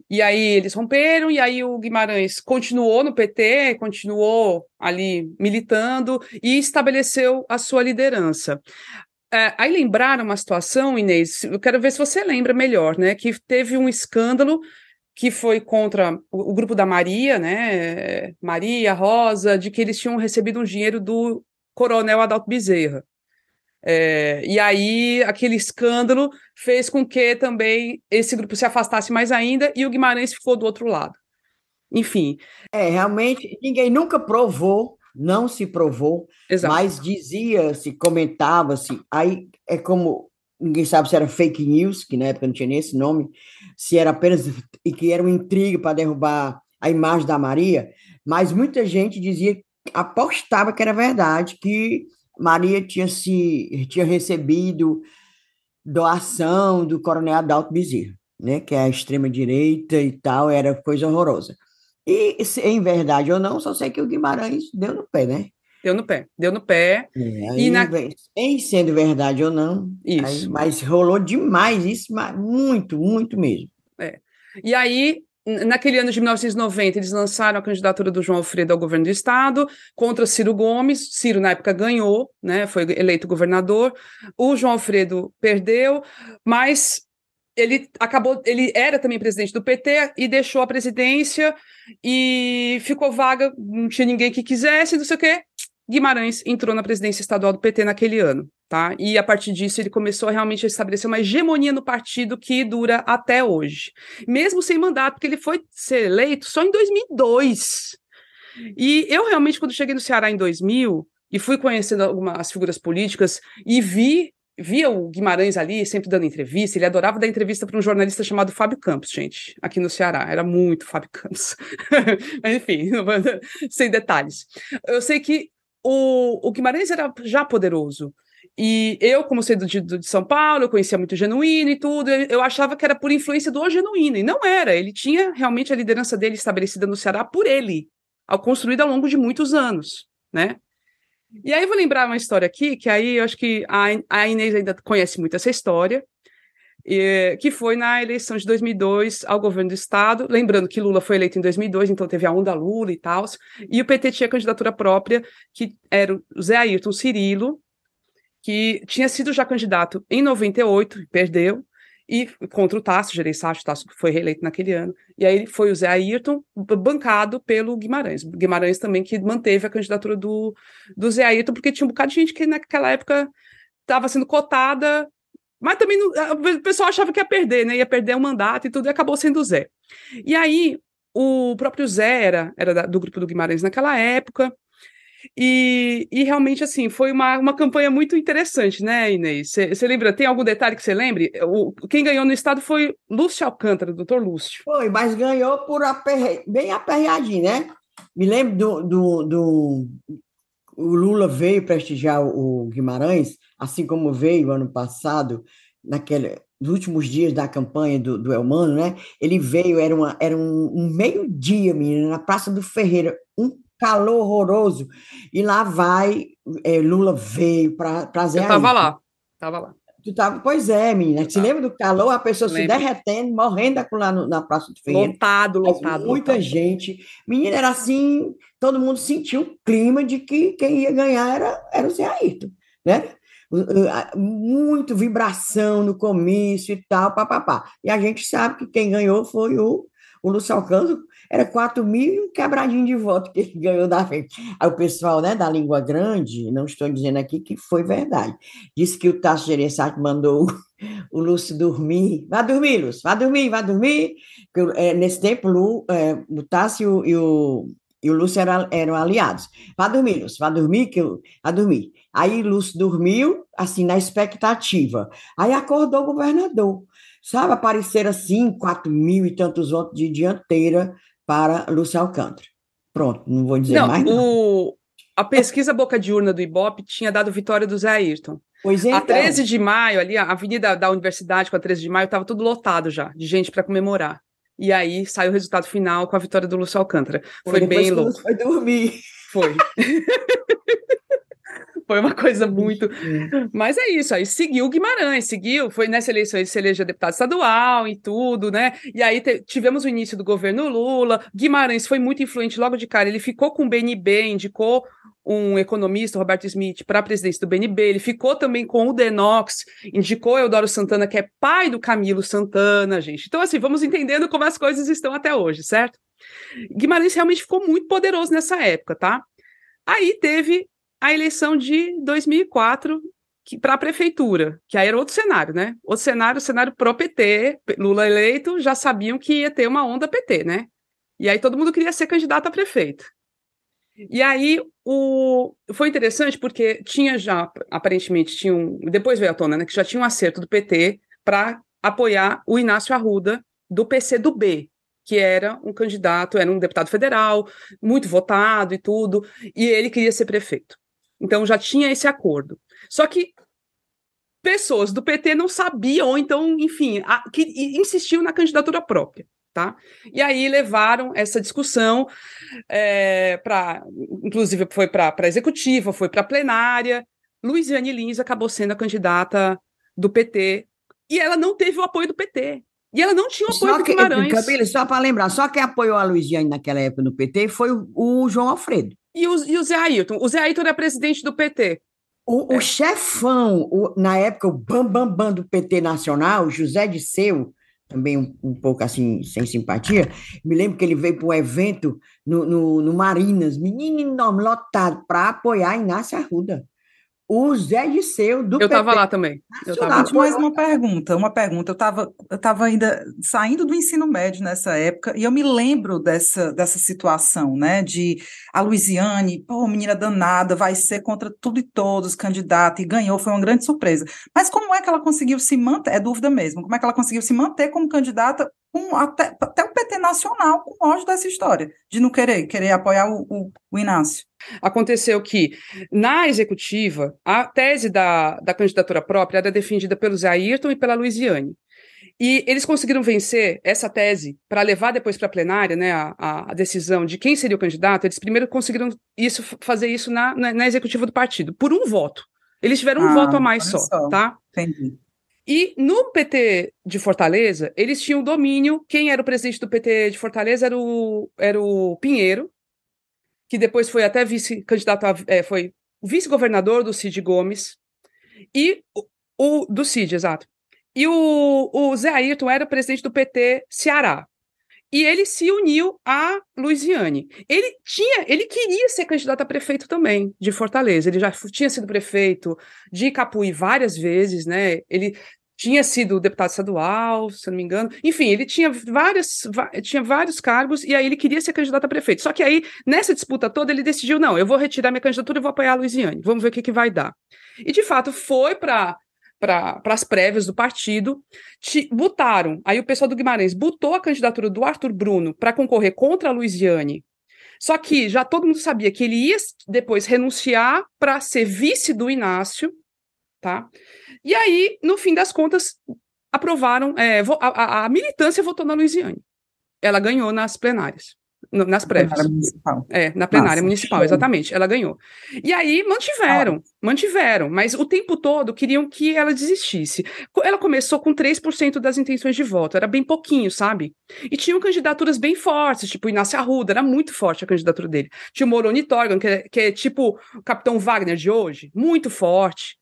E aí eles romperam, e aí o Guimarães continuou no PT, continuou ali militando e estabeleceu a sua liderança. É, aí lembraram uma situação, Inês, eu quero ver se você lembra melhor, né? Que teve um escândalo que foi contra o, o, grupo da Maria, né, Maria, Rosa, de que eles tinham recebido um dinheiro do Coronel Adalto Bezerra. É, e aí, aquele escândalo fez com que também esse grupo se afastasse mais ainda e o Guimarães ficou do outro lado. Enfim. É, realmente, ninguém nunca provou, não se provou, Exato. mas dizia-se, comentava-se. Aí é como ninguém sabe se era fake news, que na época não tinha nem esse nome, se era apenas e que era uma intriga para derrubar a imagem da Maria, mas muita gente dizia, apostava que era verdade, que Maria tinha se tinha recebido doação do coronel Adalto Bezerra, né, que é a extrema direita e tal, era coisa horrorosa. E se em verdade ou não, só sei que o Guimarães deu no pé, né? Deu no pé, deu no pé. É, e na... Em sendo verdade ou não, isso. Aí, mas rolou demais isso, muito, muito mesmo. É. E aí, naquele ano de 1990, eles lançaram a candidatura do João Alfredo ao governo do estado contra Ciro Gomes. Ciro, na época, ganhou, né, foi eleito governador. O João Alfredo perdeu, mas ele acabou, ele era também presidente do PT e deixou a presidência e ficou vaga, não tinha ninguém que quisesse, não sei o quê. Guimarães entrou na presidência estadual do PT naquele ano, tá? E a partir disso ele começou realmente a estabelecer uma hegemonia no partido que dura até hoje, mesmo sem mandato, porque ele foi ser eleito só em 2002. E eu realmente quando cheguei no Ceará em 2000 e fui conhecendo algumas figuras políticas e vi via o Guimarães ali sempre dando entrevista, ele adorava dar entrevista para um jornalista chamado Fábio Campos, gente, aqui no Ceará, era muito Fábio Campos. [LAUGHS] Enfim, [LAUGHS] sem detalhes. Eu sei que o, o Guimarães era já poderoso. E eu, como sendo de, de São Paulo, eu conhecia muito o Genuíno e tudo, eu achava que era por influência do Genuíno, e não era. Ele tinha realmente a liderança dele estabelecida no Ceará por ele, ao construído ao longo de muitos anos, né? E aí eu vou lembrar uma história aqui, que aí eu acho que a, Inês ainda conhece muito essa história, que foi na eleição de 2002 ao governo do estado. Lembrando que Lula foi eleito em 2002, então teve a onda Lula e tal. E o PT tinha candidatura própria, que era o Zé Ayrton Cirilo, que tinha sido já candidato em 98, perdeu, e contra o Tasso, Gereissati, o Tasso foi reeleito naquele ano. E aí foi o Zé Ayrton, bancado pelo Guimarães. Guimarães também que manteve a candidatura do, do Zé Ayrton, porque tinha um bocado de gente que naquela época estava sendo cotada mas também não, o pessoal achava que ia perder, né? Ia perder o mandato e tudo, e acabou sendo o Zé. E aí, o próprio Zé era, era da, do grupo do Guimarães naquela época. E, e realmente, assim, foi uma, uma campanha muito interessante, né, Inês? Você lembra? Tem algum detalhe que você lembre? O, quem ganhou no estado foi Lúcio Alcântara, doutor Lúcio. Foi, mas ganhou por aperre... bem aperreadinho, né? Me lembro do, do, do, o Lula veio prestigiar o Guimarães, assim como veio ano passado, naquele, nos últimos dias da campanha do, do Elmano, né? Ele veio, era, uma, era um, um meio-dia, menina, na Praça do Ferreira, um calor horroroso. E lá vai, é, Lula veio para Eu estava lá, estava lá. Tu tava, pois é, menina. Você lembra do calor, a pessoa se derretendo, morrendo lá no, na Praça do Ferreira. Lotado, lotado. Muita lotado. gente. Menina, era assim, todo mundo sentiu o clima de que quem ia ganhar era, era o Zé Ayrton, né? Muito vibração no comício e tal, papapá. E a gente sabe que quem ganhou foi o, o Lúcio Alcântara, era 4 mil e um quebradinho de voto que ele ganhou da frente. Aí o pessoal né, da língua grande, não estou dizendo aqui que foi verdade, disse que o Tasso Gereissati mandou o Lúcio dormir. Vá dormir, Lúcio, vá dormir, vá dormir. Porque, é, nesse tempo, Lu, é, o Tasso e o, e o Lúcio eram, eram aliados. Vá dormir, Lúcio, vá dormir, que eu, vá dormir. Aí Lúcio dormiu, assim, na expectativa. Aí acordou o governador. Sabe, apareceram assim, quatro mil e tantos votos de dianteira para Lúcia Alcântara. Pronto, não vou dizer não, mais nada. O, a pesquisa Boca de Urna do Ibope tinha dado vitória do Zé Ayrton. Pois então. A 13 de maio, ali, a avenida da universidade com a 13 de maio, estava tudo lotado já, de gente para comemorar. E aí saiu o resultado final com a vitória do Lúcio Alcântara. Foi, foi bem louco. Foi dormir. Foi. [LAUGHS] Foi uma coisa muito. Mas é isso, aí seguiu o Guimarães, seguiu, foi nessa eleição ele se elegeu deputado estadual e tudo, né? E aí te, tivemos o início do governo Lula. Guimarães foi muito influente logo de cara, ele ficou com o BNB, indicou um economista, Roberto Smith, para a presidência do BNB, ele ficou também com o Denox, indicou Eudoro Santana, que é pai do Camilo Santana, gente. Então, assim, vamos entendendo como as coisas estão até hoje, certo? Guimarães realmente ficou muito poderoso nessa época, tá? Aí teve a eleição de 2004 para a prefeitura, que aí era outro cenário, né? Outro cenário, cenário pró-PT, Lula eleito, já sabiam que ia ter uma onda PT, né? E aí todo mundo queria ser candidato a prefeito. E aí o, foi interessante porque tinha já, aparentemente, tinha um, depois veio à tona, né, que já tinha um acerto do PT para apoiar o Inácio Arruda, do PCdoB, que era um candidato, era um deputado federal, muito votado e tudo, e ele queria ser prefeito. Então já tinha esse acordo. Só que pessoas do PT não sabiam, então, enfim, a, que insistiam na candidatura própria. Tá? E aí levaram essa discussão é, para, inclusive foi para a executiva, foi para a plenária. Luiziane Lins acabou sendo a candidata do PT e ela não teve o apoio do PT. E ela não tinha o apoio só do que, Guimarães. Camila, só para lembrar, só quem apoiou a Luiziane naquela época no PT foi o, o João Alfredo. E o, e o Zé Ailton. O Zé Ailton era presidente do PT. O, é. o chefão, o, na época, o bambambam bam, bam do PT Nacional, José de Seu, também um, um, pouco assim, sem simpatia, me lembro que ele veio para um evento no, no, no Marinas, menino enorme, lotado, para apoiar Inácio Arruda o Zé Disseu do Eu estava lá também. Eu tava... Mais uma pergunta, uma pergunta. Eu estava eu tava ainda saindo do ensino médio nessa época e eu me lembro dessa, dessa situação, né? De a Luiziane, pô, menina danada, vai ser contra tudo e todos, candidata, e ganhou, foi uma grande surpresa. Mas como é que ela conseguiu se manter? É dúvida mesmo. Como é que ela conseguiu se manter como candidata com até, até o PT nacional com ódio dessa história, de não querer, querer apoiar o, o, o Inácio? Aconteceu que, na executiva, a tese da, da candidatura própria era defendida pelo Zé Ayrton e pela Luiziane. E eles conseguiram vencer essa tese para levar depois para a plenária né, a, a, decisão de quem seria o candidato. Eles primeiro conseguiram isso, fazer isso na, na, na executiva do partido, por um voto. Eles tiveram um ah, voto a mais só, só, tá? Entendi. E no PT de Fortaleza, eles tinham domínio. Quem era o presidente do PT de Fortaleza era o, era o Pinheiro, que depois foi até vice-candidato, é, foi vice-governador do Cid Gomes, e o, o, do Cid, exato. E o, o Zé Ayrton era presidente do PT Ceará. E ele se uniu a Luiziane. Ele tinha, ele queria ser candidato a prefeito também de Fortaleza. Ele já tinha sido prefeito de Capuí várias vezes, né? Ele tinha sido deputado estadual, se não me engano. Enfim, ele tinha várias, tinha vários cargos e aí ele queria ser candidato a prefeito. Só que aí, nessa disputa toda, ele decidiu: não, eu vou retirar minha candidatura e vou apoiar a Luiziane. Vamos ver o que, que vai dar. E, de fato, foi para para as prévias do partido, te, botaram, aí o pessoal do Guimarães botou a candidatura do Arthur Bruno para concorrer contra a Luiziane, só que já todo mundo sabia que ele ia depois renunciar para ser vice do Inácio, tá? E aí, no fim das contas, aprovaram, é, a, a, militância votou na Luiziane. Ela ganhou nas plenárias, nas prévias. É, na plenária Nossa, municipal, exatamente. Ela ganhou. E aí mantiveram, ah. mantiveram, mas o tempo todo queriam que ela desistisse. Ela começou com 3% das intenções de voto, era bem pouquinho, sabe? E tinham candidaturas bem fortes, tipo o Inácio Arruda, era muito forte a candidatura dele. Tinha o Moroni Torgan, que é, que é tipo o Capitão Wagner de hoje, muito forte.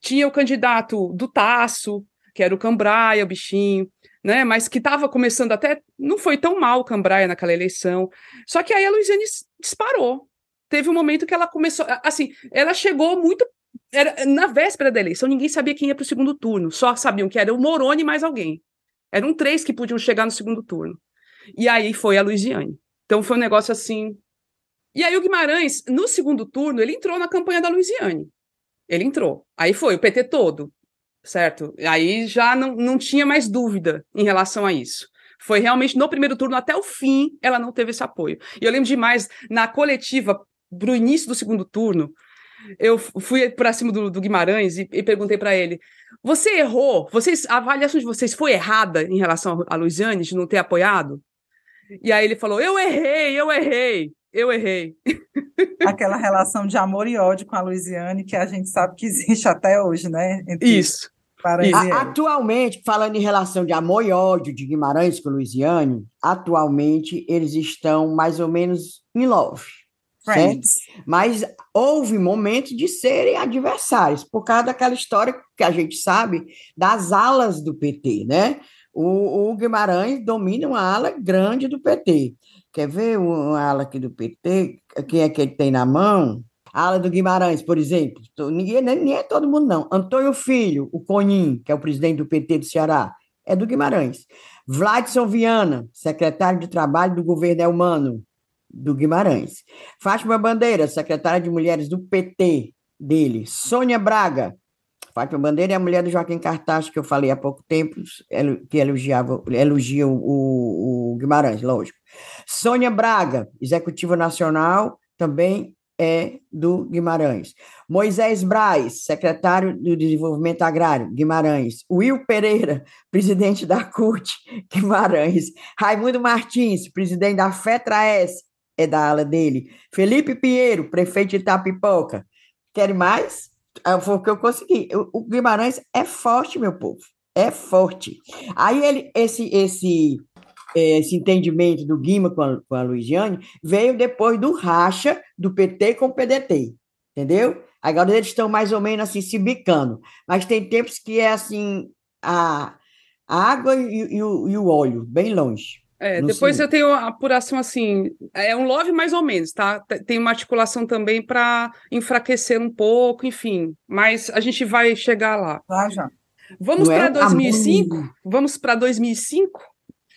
Tinha o candidato do Taço, que era o Cambraia, o bichinho, né? Mas que estava começando até. Não foi tão mal o Cambraia naquela eleição. Só que aí a Luiziane disparou. Teve um momento que ela começou. Assim, ela chegou muito. Era, na véspera da eleição, ninguém sabia quem ia para o segundo turno. Só sabiam que era o Moroni mais alguém. Eram três que podiam chegar no segundo turno. E aí foi a Luiziane. Então foi um negócio assim. E aí o Guimarães, no segundo turno, ele entrou na campanha da Luiziane. Ele entrou. Aí foi o PT todo, certo? Aí já não, não tinha mais dúvida em relação a isso. Foi realmente no primeiro turno até o fim ela não teve esse apoio. E eu lembro demais na coletiva para o início do segundo turno, eu fui para cima do, do, Guimarães e, e perguntei para ele: você errou? Vocês, a avaliação de vocês foi errada em relação a Luiziane de não ter apoiado? E aí ele falou: eu errei, eu errei eu errei. [LAUGHS] Aquela relação de amor e ódio com a Luiziane que a gente sabe que existe até hoje, né? Entre Isso. A, atualmente, falando em relação de amor e ódio de Guimarães com Luiziane, atualmente eles estão mais ou menos em love. Friends. Certo? Mas houve momentos de serem adversários, por causa daquela história que a gente sabe das alas do PT, né? O, o Guimarães domina uma ala grande do PT. Quer ver uma ala aqui do PT? Quem é que ele tem na mão? A ala do Guimarães, por exemplo. Ninguém, nem é todo mundo, não. Antônio Filho, o Conin, que é o presidente do PT do Ceará, é do Guimarães. Vladson Viana, secretário de Trabalho do governo Elmano, do Guimarães. Fátima Bandeira, secretária de Mulheres do PT dele. Sônia Braga, Fátima Bandeira é a mulher do Joaquim Cartaz, que eu falei há pouco tempo, que elogiava, elogia o, o Guimarães, lógico. Sônia Braga, executiva nacional, também é do Guimarães. Moisés Braz, secretário do Desenvolvimento Agrário, Guimarães. Will Pereira, [LAUGHS] presidente da CUT, [LAUGHS] Guimarães. Raimundo Martins, presidente da FETRAES, é da ala dele. Felipe Pinheiro, prefeito de Itapipoca. Querem mais? Ah, foi o que eu consegui. O Guimarães é forte, meu povo. É forte. Aí ele, esse, esse, esse entendimento do Guima com a, com a Luiziane veio depois do racha do PT com o PDT. Entendeu? Agora eles estão mais ou menos assim se bicando. Mas tem tempos que é assim a, a água e, e, o, e o óleo, bem longe. É, depois eu tenho a apuração assim, é um love mais ou menos, tá? Tem uma articulação também para enfraquecer um pouco, enfim. Mas a gente vai chegar lá. Lá já. Vamos para 2005? Amor. Vamos para 2005?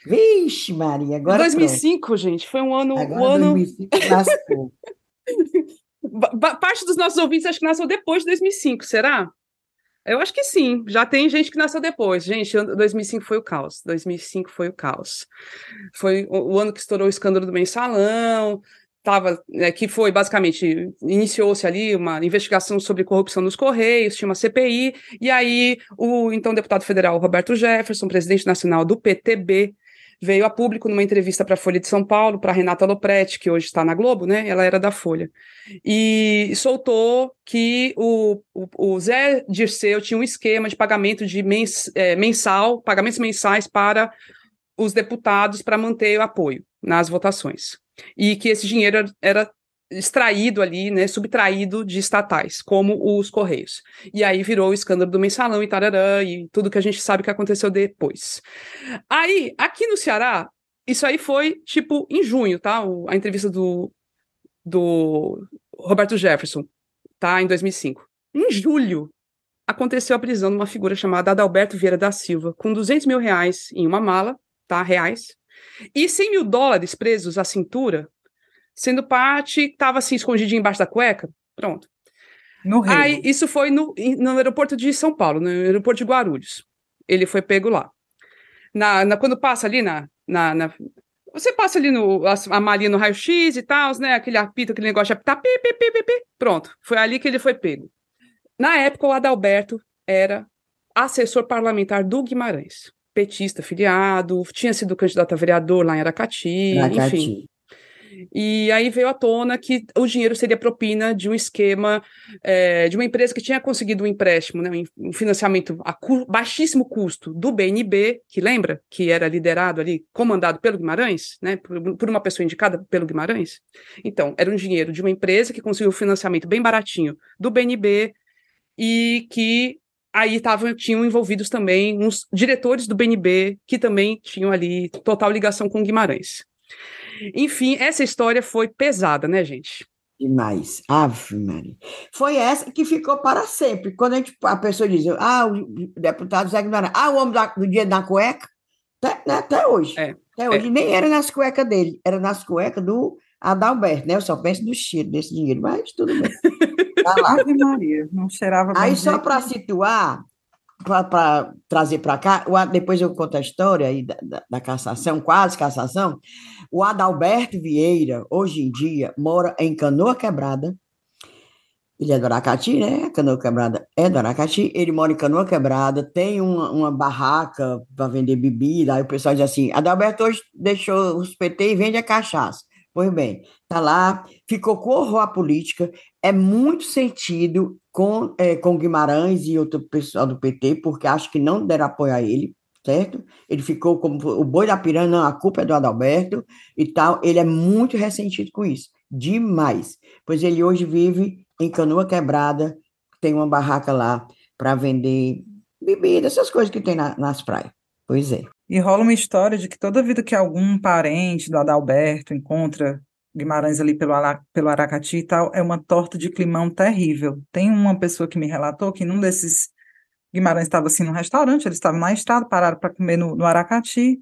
Vixe, Maria, agora 2005, pronto. gente, foi um ano, agora um ano 2005 [LAUGHS] Parte dos nossos ouvintes acho que nasceu depois de 2005, será? Eu acho que sim, já tem gente que nasceu depois. Gente, 2005 foi o caos. 2005 foi o caos. Foi o, ano que estourou o escândalo do mensalão, tava, né, que foi basicamente iniciou-se ali uma investigação sobre corrupção nos Correios, tinha uma CPI, e aí o então deputado federal Roberto Jefferson, presidente nacional do PTB, veio a público numa entrevista para a Folha de São Paulo, para Renata Lopretti, que hoje está na Globo, né? Ela era da Folha. E soltou que o, o, o Zé Dirceu tinha um esquema de pagamento de mens, é, mensal, pagamentos mensais para os deputados para manter o apoio nas votações. E que esse dinheiro era extraído ali, né, subtraído de estatais, como os Correios. E aí virou o escândalo do mensalão e tararã, e tudo que a gente sabe que aconteceu depois. Aí, aqui no Ceará, isso aí foi, tipo, em junho, tá? O, a entrevista do, do Roberto Jefferson, tá? Em 2005. Em julho, aconteceu a prisão de uma figura chamada Adalberto Vieira da Silva, com 200 mil reais em uma mala, tá? Reais. E 100 mil dólares presos à cintura sendo parte, estava assim, escondidinho embaixo da cueca. Pronto. No Rio. Aí, isso foi no, no aeroporto de São Paulo, no aeroporto de Guarulhos. Ele foi pego lá. Na, na quando passa ali na, na, na, Você passa ali no, a, a malinha no raio-x e tal, né? Aquele apito, aquele negócio de apitar, pi, pi, pi, pi, pi. Pronto. Foi ali que ele foi pego. Na época, o Adalberto era assessor parlamentar do Guimarães. Petista, filiado, tinha sido candidato a vereador lá em Aracati, Aracati. enfim. E aí veio à tona que o dinheiro seria propina de um esquema é, de uma empresa que tinha conseguido um empréstimo, né, um financiamento a cu baixíssimo custo do BNB, que lembra que era liderado ali, comandado pelo Guimarães, né, por, por uma pessoa indicada pelo Guimarães. Então, era um dinheiro de uma empresa que conseguiu um financiamento bem baratinho do BNB e que aí tavam, tinham envolvidos também uns diretores do BNB que também tinham ali total ligação com Guimarães. Enfim, essa história foi pesada, né, gente? Demais. Ave Maria. Foi essa que ficou para sempre. Quando a, gente, a pessoa diz, ah, o deputado Zé Guimarães, ah, o homem da, do dia da cueca, até, né, até hoje. É, até hoje. É. Nem era nas cuecas dele, era nas cuecas do Adalberto, né? Eu só penso no cheiro desse dinheiro, mas tudo bem. Tá [LAUGHS] lá. Ave Maria, não cheirava Aí, só para situar, para trazer para cá, depois eu conto a história aí da, da, da, cassação, quase cassação. O Adalberto Vieira, hoje em dia, mora em Canoa Quebrada. Ele é do Aracati, né? Canoa Quebrada é do Aracati. Ele mora em Canoa Quebrada, tem uma, uma barraca para vender bebida. Aí o pessoal diz assim: Adalberto hoje deixou os PT e vende a cachaça. Pois bem, tá lá, ficou com horror à política, é muito sentido com, é, com Guimarães e outro pessoal do PT, porque acho que não deram apoio a ele, certo? Ele ficou como o boi da piranha, não, a culpa é do Adalberto e tal. Ele é muito ressentido com isso, demais. Pois ele hoje vive em Canoa Quebrada, tem uma barraca lá para vender bebida, essas coisas que tem na, nas praias. Pois é. E rola uma história de que toda vida que algum parente do Adalberto encontra Guimarães ali pelo, pelo Aracati e tal, é uma torta de climão terrível. Tem uma pessoa que me relatou que num desses Guimarães estava assim no restaurante, eles estavam na estrada, pararam para comer no, no Aracati,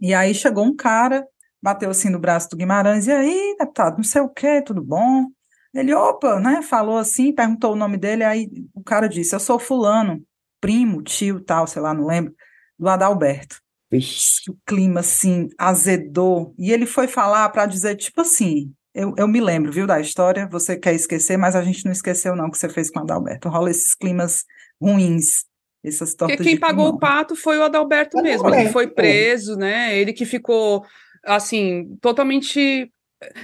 e aí chegou um cara bateu assim no braço do Guimarães, e aí, deputado, não sei o quê, tudo bom? Ele, opa, né, falou assim, perguntou o nome dele, aí o cara disse, eu sou fulano, primo, tio, tal, sei lá, não lembro, do Adalberto. Vixe. O clima, assim, azedou, e ele foi falar para dizer, tipo assim, eu, eu me lembro, viu, da história, você quer esquecer, mas a gente não esqueceu não que você fez com o Adalberto, rola esses climas ruins, essas tortas Porque quem pagou o pato foi o Adalberto mesmo, ele foi preso, né, ele que ficou assim, totalmente.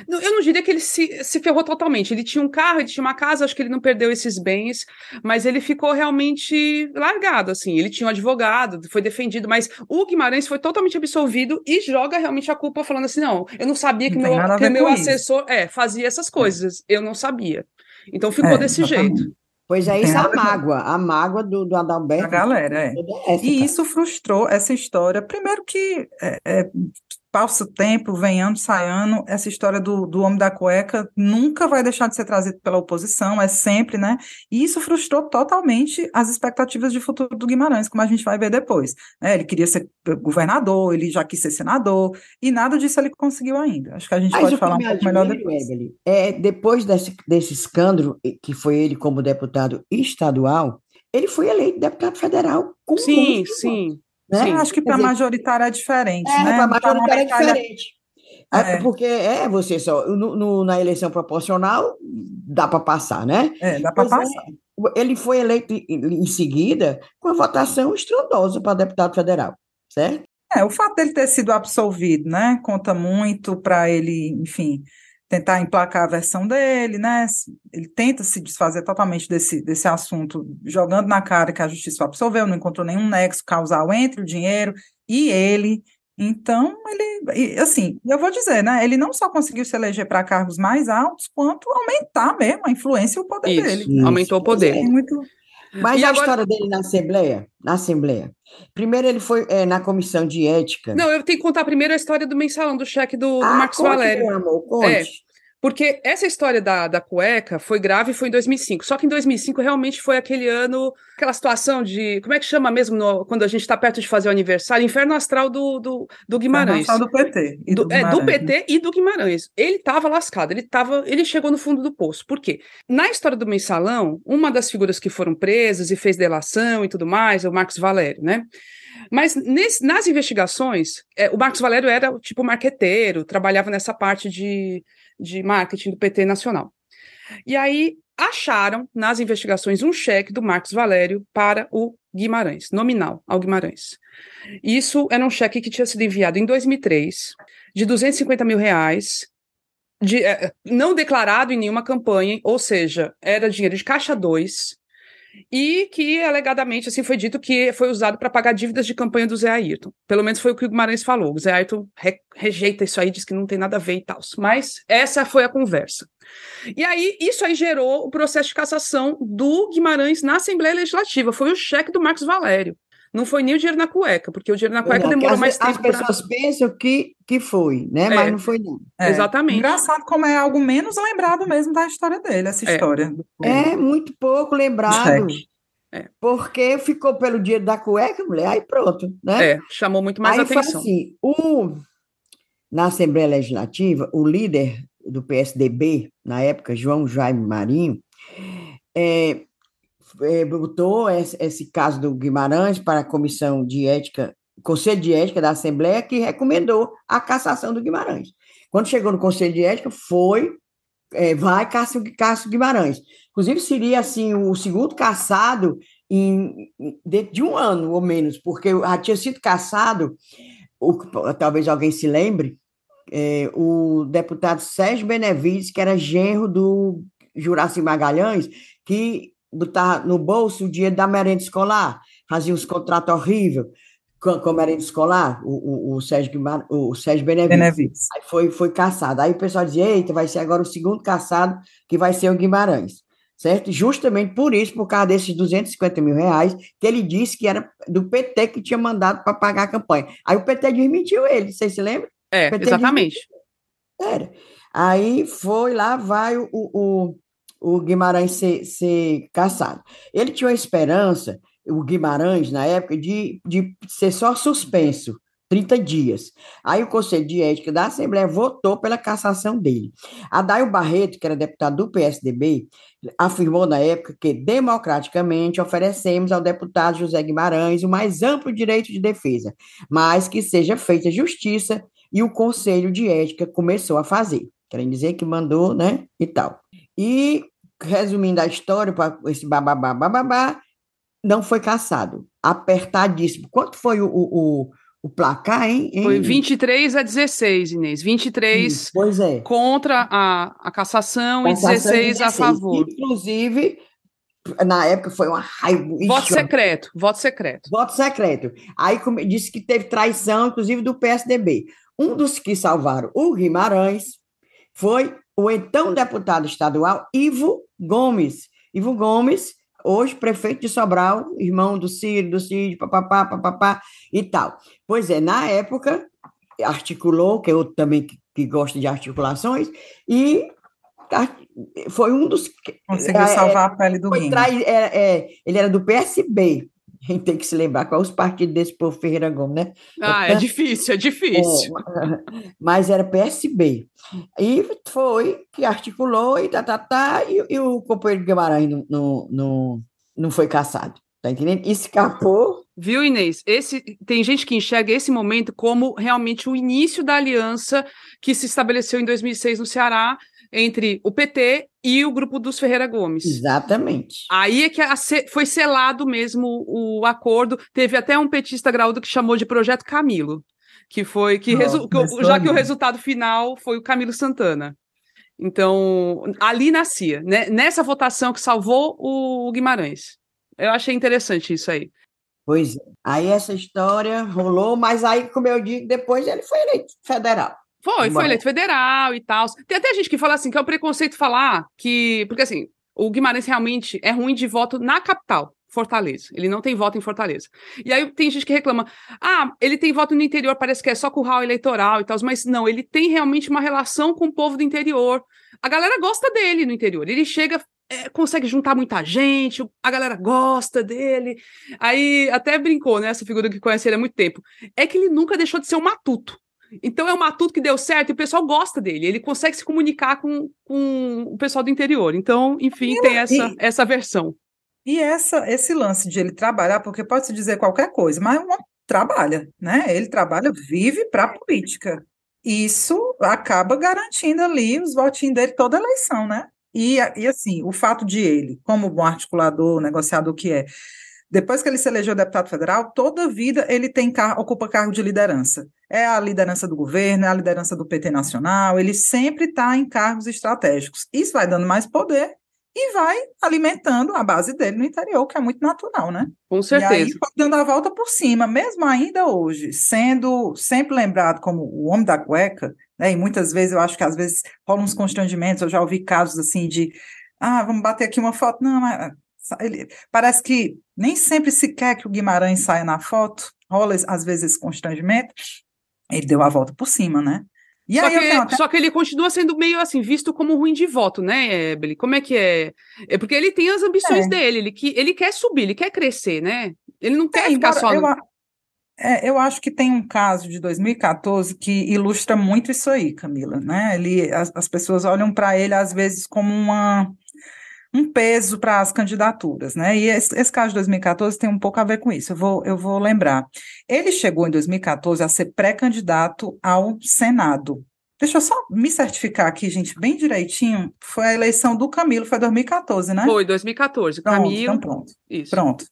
Eu não diria que ele se, se ferrou totalmente. Ele tinha um carro, ele tinha uma casa, acho que ele não perdeu esses bens, mas ele ficou realmente largado, assim. Ele tinha um advogado, foi defendido, mas o Guimarães foi totalmente absolvido e joga realmente a culpa falando assim: não, eu não sabia que não meu, que meu assessor é, fazia essas coisas, é. eu não sabia. Então ficou é, desse exatamente. jeito. Pois é, isso é a mágoa, a mágoa do, do Adalberto. A galera, é. E isso frustrou essa história. Primeiro que é, é, passa o tempo, vem ano, sai ano, essa história do, do homem da cueca nunca vai deixar de ser trazido pela oposição, é sempre, né? E isso frustrou totalmente as expectativas de futuro do Guimarães, como a gente vai ver depois. É, ele queria ser governador, ele já quis ser senador, e nada disso ele conseguiu ainda. Acho que a gente Mas pode falar um pouco melhor depois. Evelyn, é, depois desse, desse escândalo, que foi ele como deputado estadual, ele foi eleito deputado federal. Com sim, sim. Né? Acho que para majoritária é diferente, é, né? Para majoritária é diferente. É. é. Porque é você só, no, no, na eleição proporcional dá para passar, né? É, dá para é, passar. É, ele foi eleito em, em seguida com a votação estrondosa para deputado federal, certo? É, o fato dele ter sido absolvido, né, conta muito para ele, enfim, tentar emplacar a versão dele, né? Ele tenta se desfazer totalmente desse, desse assunto, jogando na cara que a justiça absolveu, não encontrou nenhum nexo causal entre o dinheiro e ele. Então, ele, assim, eu vou dizer, né? Ele não só conseguiu se eleger para cargos mais altos, quanto aumentar mesmo a influência e o poder isso, dele. Isso, aumentou o poder. É muito... Mas e a agora... história dele na Assembleia? Na Assembleia. Primeiro ele foi é, na comissão de ética. Não, eu tenho que contar primeiro a história do mensalão, do cheque do, ah, do Marcos conte, Valério. Meu amor, conte. É, porque essa história da, da cueca foi grave foi em 2005. Só que em 2005 realmente foi aquele ano, aquela situação de. Como é que chama mesmo no, quando a gente está perto de fazer o aniversário? Inferno astral do, do, do Guimarães. Inferno astral do PT. Do, do é, do PT né? e do Guimarães. Ele estava lascado, ele, tava, ele chegou no fundo do poço. Por quê? Na história do mensalão, uma das figuras que foram presas e fez delação e tudo mais é o Marcos Valério, né? Mas nesse, nas investigações, é, o Marcos Valério era tipo marqueteiro, trabalhava nessa parte de de marketing do PT nacional. E aí acharam nas investigações um cheque do Marcos Valério para o Guimarães, nominal ao Guimarães. Isso era um cheque que tinha sido enviado em 2003, de 250 mil reais, de, é, não declarado em nenhuma campanha, ou seja, era dinheiro de caixa 2, e que alegadamente assim foi dito que foi usado para pagar dívidas de campanha do Zé Ayrton. Pelo menos foi o que o Guimarães falou. O Zé Ayrton re rejeita isso aí, diz que não tem nada a ver e tal. Mas essa foi a conversa. E aí isso aí gerou o processo de cassação do Guimarães na Assembleia Legislativa. Foi o cheque do Marcos Valério não foi nem o dinheiro na cueca, porque o dinheiro na cueca não, demorou as, mais tempo. As pessoas pra... pensam que, que foi, né? É, Mas não foi, não. É, Exatamente. Engraçado como é algo menos lembrado mesmo da história dele, essa é. história. É, muito pouco lembrado. É. Porque ficou pelo dinheiro da cueca, mulher, aí pronto, né? É, chamou muito mais aí atenção. Foi assim, o, na Assembleia Legislativa, o líder do PSDB, na época, João Jaime Marinho, é, botou esse, caso do Guimarães para a comissão de ética, Conselho de Ética da Assembleia, que recomendou a cassação do Guimarães. Quando chegou no Conselho de Ética, foi, é, vai Cássio, Cássio Guimarães. Inclusive, seria assim o segundo caçado em, dentro de um ano ou menos, porque já tinha sido caçado, o, talvez alguém se lembre, é, o deputado Sérgio Benevides, que era genro do Juraci Magalhães, que botar no bolso o dinheiro da merenda escolar, fazia uns contratos horríveis com, com a merenda escolar, o, o, o Sérgio, Guimar, o Sérgio Benevides. Benevides. Aí foi, foi caçado. Aí o pessoal dizia, eita, vai ser agora o segundo caçado, que vai ser o Guimarães. Certo? Justamente por isso, por causa desses 250 mil reais, que ele disse que era do PT que tinha mandado para pagar a campanha. Aí o PT desmentiu ele, vocês se lembram? É, exatamente. Era. Aí foi lá, vai o, o, o Guimarães ser, ser caçado. Ele tinha uma esperança, o Guimarães, na época, de, de ser só suspenso, 30 dias. Aí o Conselho de Ética da Assembleia votou pela cassação dele. Adail Barreto, que era deputado do PSDB, afirmou na época que, democraticamente, oferecemos ao deputado José Guimarães o mais amplo direito de defesa, mas que seja feita justiça, e o Conselho de Ética começou a fazer. Querem dizer que mandou, né, e tal. E, resumindo a história, para esse bababá, bababá, não foi caçado. Apertadíssimo. Quanto foi o, o, o placar, hein? Foi 23 a 16, Inês. 23 Isso, pois é. contra a, a cassação, cassação e 16, 16 a favor. Inclusive, na época foi uma raiva. Voto secreto, voto secreto. Voto secreto. Aí disse que teve traição, inclusive, do PSDB. Um dos que salvaram o Guimarães foi o então deputado estadual Ivo Gomes. Ivo Gomes hoje prefeito de Sobral, irmão do Ciro, do Cid, papapá, papapá e tal. Pois é, na época, articulou, que eu também que, que gosto de articulações, e foi um dos. Conseguiu é, salvar a pele do Guima. É, é, ele era do PSB, a [LAUGHS] gente tem que se lembrar qual os partidos desse povo Ferreira Gomes, né? Ah, é difícil, é difícil. É, [LAUGHS] mas era PSB. E foi que articulou e tá, tá, tá, e, e o companheiro Guimarães não, não, não, não foi caçado. Tá entendendo? Escapou. Viu, Inês? Esse, tem gente que enxerga esse momento como realmente o início da aliança que se estabeleceu em 2006 no Ceará entre o PT e o grupo dos Ferreira Gomes. Exatamente. Aí é que a, foi selado mesmo o acordo. Teve até um petista graúdo que chamou de Projeto Camilo, que foi que, resu, que já que o resultado final foi o Camilo Santana. Então, ali nascia, né? nessa votação que salvou o Guimarães. Eu achei interessante isso aí. Pois é. Aí essa história rolou, mas aí, como eu digo, depois ele foi eleito federal. Foi, foi eleito federal e tal. Tem até gente que fala assim, que é o preconceito falar que. Porque assim, o Guimarães realmente é ruim de voto na capital, Fortaleza. Ele não tem voto em Fortaleza. E aí tem gente que reclama: ah, ele tem voto no interior, parece que é só curral eleitoral e tal. Mas não, ele tem realmente uma relação com o povo do interior. A galera gosta dele no interior. Ele chega, é, consegue juntar muita gente, a galera gosta dele. Aí até brincou, né? Essa figura que conhece ele há muito tempo. É que ele nunca deixou de ser um matuto. Então é um matuto que deu certo e o pessoal gosta dele. Ele consegue se comunicar com, com o pessoal do interior. Então, enfim, tem essa, essa versão. E essa, esse lance de ele trabalhar, porque pode se dizer qualquer coisa, mas um trabalha, né? Ele trabalha, vive para a política. Isso acaba garantindo ali os votinhos dele toda a eleição, né? E, e assim, o fato de ele, como bom articulador, negociador que é, depois que ele se elegeu deputado federal, toda vida ele tem car ocupa cargo de liderança. É a liderança do governo, é a liderança do PT nacional, ele sempre está em cargos estratégicos. Isso vai dando mais poder e vai alimentando a base dele no interior, que é muito natural, né? Com certeza. E aí dando a volta por cima, mesmo ainda hoje, sendo sempre lembrado como o homem da cueca, né? E muitas vezes eu acho que às vezes rolam uns constrangimentos, eu já ouvi casos assim de ah, vamos bater aqui uma foto. Não, mas ele, parece que nem sempre se quer que o Guimarães saia na foto, rola às vezes esse constrangimento. Ele deu a volta por cima, né? E só, que, até... só que ele continua sendo meio assim, visto como ruim de voto, né, Ebele? Como é que é? É porque ele tem as ambições é. dele, ele, que, ele quer subir, ele quer crescer, né? Ele não quer é, ficar só. Eu, no... é, eu acho que tem um caso de 2014 que ilustra muito isso aí, Camila, né? Ele, as, as pessoas olham para ele às vezes como uma um peso para as candidaturas, né? E esse, esse, caso de 2014 tem um pouco a ver com isso. Eu vou, eu vou lembrar. Ele chegou em 2014 a ser pré-candidato ao Senado. Deixa eu só me certificar aqui, gente, bem direitinho. Foi a eleição do Camilo, foi 2014, né? Foi 2014. Pronto, Camilo. Então pronto. Isso. Pronto.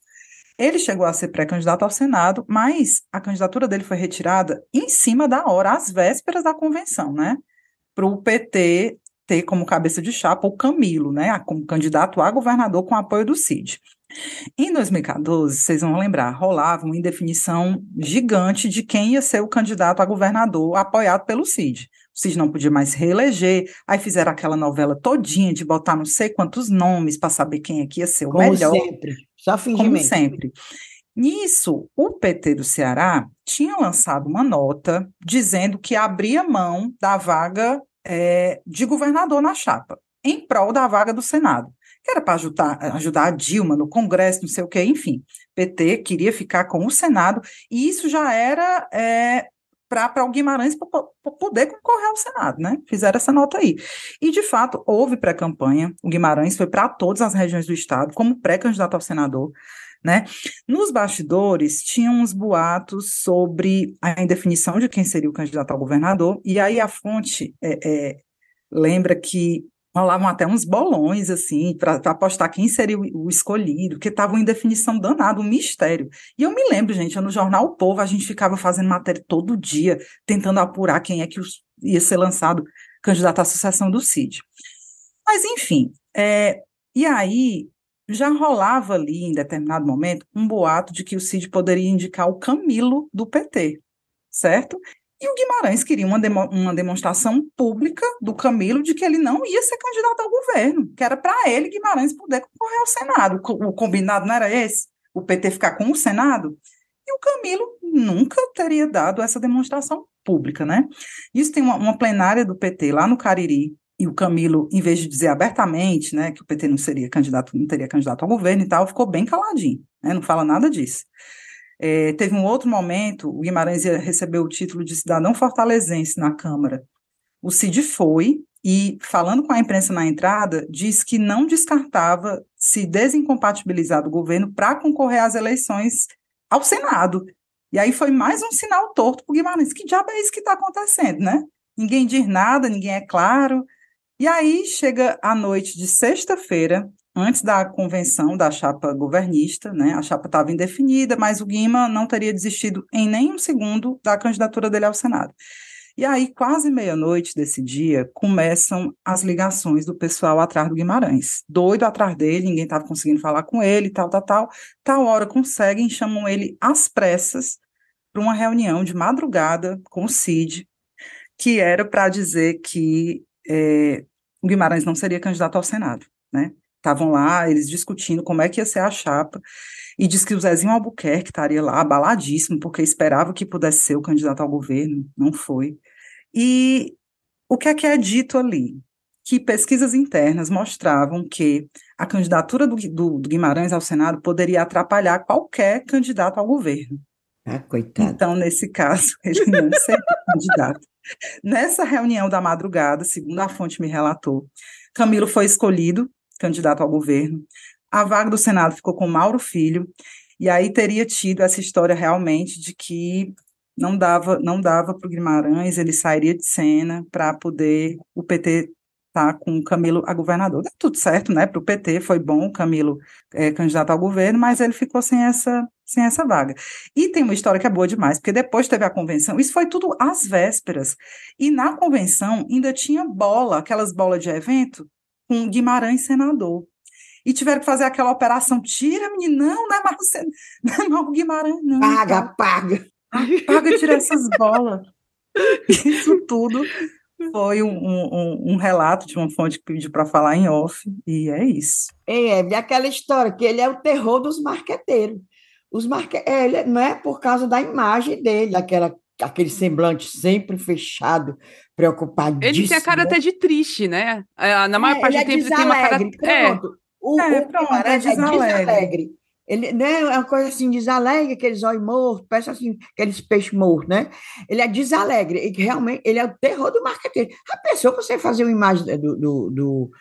Ele chegou a ser pré-candidato ao Senado, mas a candidatura dele foi retirada em cima da hora, às vésperas da convenção, né? Para o PT ter como cabeça de chapa o Camilo, né, como candidato a governador com apoio do Cid. Em 2014, vocês vão lembrar, rolava uma indefinição gigante de quem ia ser o candidato a governador apoiado pelo Cid. O Cid não podia mais reeleger, aí fizeram aquela novela todinha de botar não sei quantos nomes para saber quem é que ia ser o Como melhor. sempre, só fingimento. Como sempre. Nisso, o PT do Ceará tinha lançado uma nota dizendo que abria mão da vaga é, de governador na chapa, em prol da vaga do Senado. que era para ajudar, ajudar a Dilma no Congresso, não sei o quê, enfim. PT queria ficar com o Senado, e isso já era é, para o Guimarães poder concorrer ao Senado, né? Fizeram essa nota aí. E, de fato, houve pré-campanha, o Guimarães foi para todas as regiões do Estado como pré-candidato ao senador, né? Nos bastidores, tinham uns boatos sobre a indefinição de quem seria o candidato ao governador, e aí a fonte é, é, lembra que rolavam até uns bolões, assim, para apostar quem seria o, o escolhido, que estavam em definição danada, um mistério. E eu me lembro, gente, no jornal O Povo, a gente ficava fazendo matéria todo dia, tentando apurar quem é que ia ser lançado candidato à sucessão do CID. Mas, enfim, é, e aí já rolava ali, em determinado momento, um boato de que o Cid poderia indicar o Camilo do PT, certo? E o Guimarães queria uma, demo, uma demonstração pública do Camilo de que ele não ia ser candidato ao governo, que era para ele, Guimarães, poder concorrer ao Senado. O, combinado não era esse? O PT ficar com o Senado? E o Camilo nunca teria dado essa demonstração pública, né? Isso tem uma, uma plenária do PT lá no Cariri, e o Camilo, em vez de dizer abertamente, né, que o PT não seria candidato, não teria candidato ao governo e tal, ficou bem caladinho, né, não fala nada disso. É, teve um outro momento, o Guimarães recebeu o título de cidadão fortalezense na Câmara. O Cid foi e, falando com a imprensa na entrada, disse que não descartava se desincompatibilizar do governo para concorrer às eleições ao Senado. E aí foi mais um sinal torto para o Guimarães. Que diabo é isso que está acontecendo, né? Ninguém diz nada, ninguém é claro. E aí chega a noite de sexta-feira, antes da convenção da chapa governista, né? A chapa estava indefinida, mas o Guima não teria desistido em nenhum segundo da candidatura dele ao Senado. E aí, quase meia-noite desse dia, começam as ligações do pessoal atrás do Guimarães. Doido atrás dele, ninguém estava conseguindo falar com ele, tal, tal, tal. Tal hora conseguem, chamam ele às pressas para uma reunião de madrugada com o Cid, que era para dizer que é, o Guimarães não seria candidato ao Senado, né? Estavam lá, eles discutindo como é que ia ser a chapa, e diz que o Zezinho Albuquerque estaria lá, abaladíssimo, porque esperava que pudesse ser o candidato ao governo, não foi. E o que é que é dito ali? Que pesquisas internas mostravam que a candidatura do, do, do Guimarães ao Senado poderia atrapalhar qualquer candidato ao governo. Ah, coitado. Então, nesse caso, [LAUGHS] ele não seria candidato. Nessa reunião da madrugada, segundo a fonte me relatou, Camilo foi escolhido candidato ao governo. A vaga do Senado ficou com Mauro Filho, e aí teria tido essa história realmente de que não dava não dava para o Guimarães, ele sairia de cena para poder o PT tá com o Camilo a governador. Deu tudo certo, né? Para o PT foi bom o Camilo é, candidato ao governo, mas ele ficou sem essa sem essa vaga. E tem uma história que é boa demais, porque depois teve a convenção, isso foi tudo às vésperas. E na convenção ainda tinha bola, aquelas bolas de evento, com Guimarães senador. E tiveram que fazer aquela operação, tira, menino, não, não é mais, não é mais o Guimarães, não. Paga, paga. Paga, tira essas bolas. Isso tudo foi um, um, um, relato de uma fonte que pediu para falar em off, e é isso. É, é aquela história que ele é o terror dos marqueteiros. Os marque... É, ele não é por causa da imagem dele, aquela, aquele semblante sempre fechado, preocupadíssimo. Ele tem a cara até de triste, né? É, na maior é, parte do é tempo ele tem uma cara. Pronto. É. O, é, o pronto, é desalegre. é desalegre. Ele né, é uma coisa assim, desalegre, aqueles olhos mortos, parece assim, aqueles peixes mortos, né? Ele é desalegre, e realmente ele é o terror do marketing. A pessoa, você fazer uma imagem do, do, do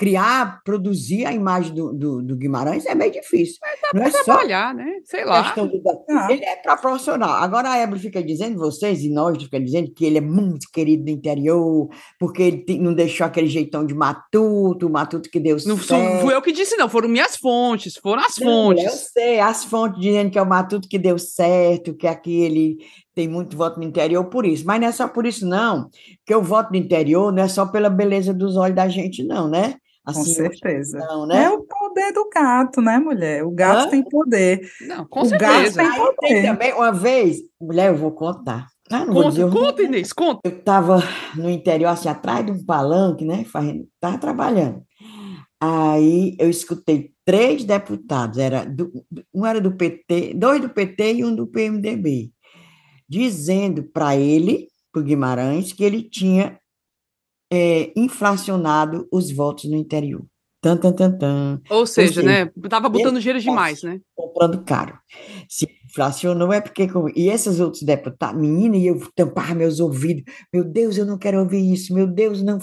criar, produzir a imagem do, do, do Guimarães é meio difícil. não é trabalhar, só né? Sei lá. Do... Ah. Ele é proporcional. Agora a Ebro fica dizendo, vocês e nós fica dizendo que ele é muito querido no interior, porque ele não deixou aquele jeitão de matuto, o matuto que deu não certo. fui eu que disse, não, foram minhas fontes, foram as não, fontes. Eu sei, as fontes dizendo que é o matuto que deu certo, que aqui ele tem muito voto no interior por isso. Mas não é só por isso, não. Porque o voto no interior não é só pela beleza dos olhos da gente, não, né? Assim, com certeza. Não, né? É o poder do gato, né, mulher? O gato Hã? tem poder. Não, com o certeza. gato tem poder. Tem também, uma vez, mulher, eu vou contar. Ah, não conta, vou dizer, conta, Inês, conta. Eu estava no interior, assim, atrás de um palanque, né? Estava trabalhando. Aí eu escutei três deputados, era do, um era do PT, dois do PT e um do PMDB, dizendo para ele, para o Guimarães, que ele tinha é, inflacionado os votos no interior. Tan, tan, tan, tan. Ou seja, Ou seja né? Tava botando dinheiro demais, né? Comprando caro. Se inflacionou é porque. E esses outros deputados, menina, e eu tampar meus ouvidos. Meu Deus, eu não quero ouvir isso. Meu Deus, não,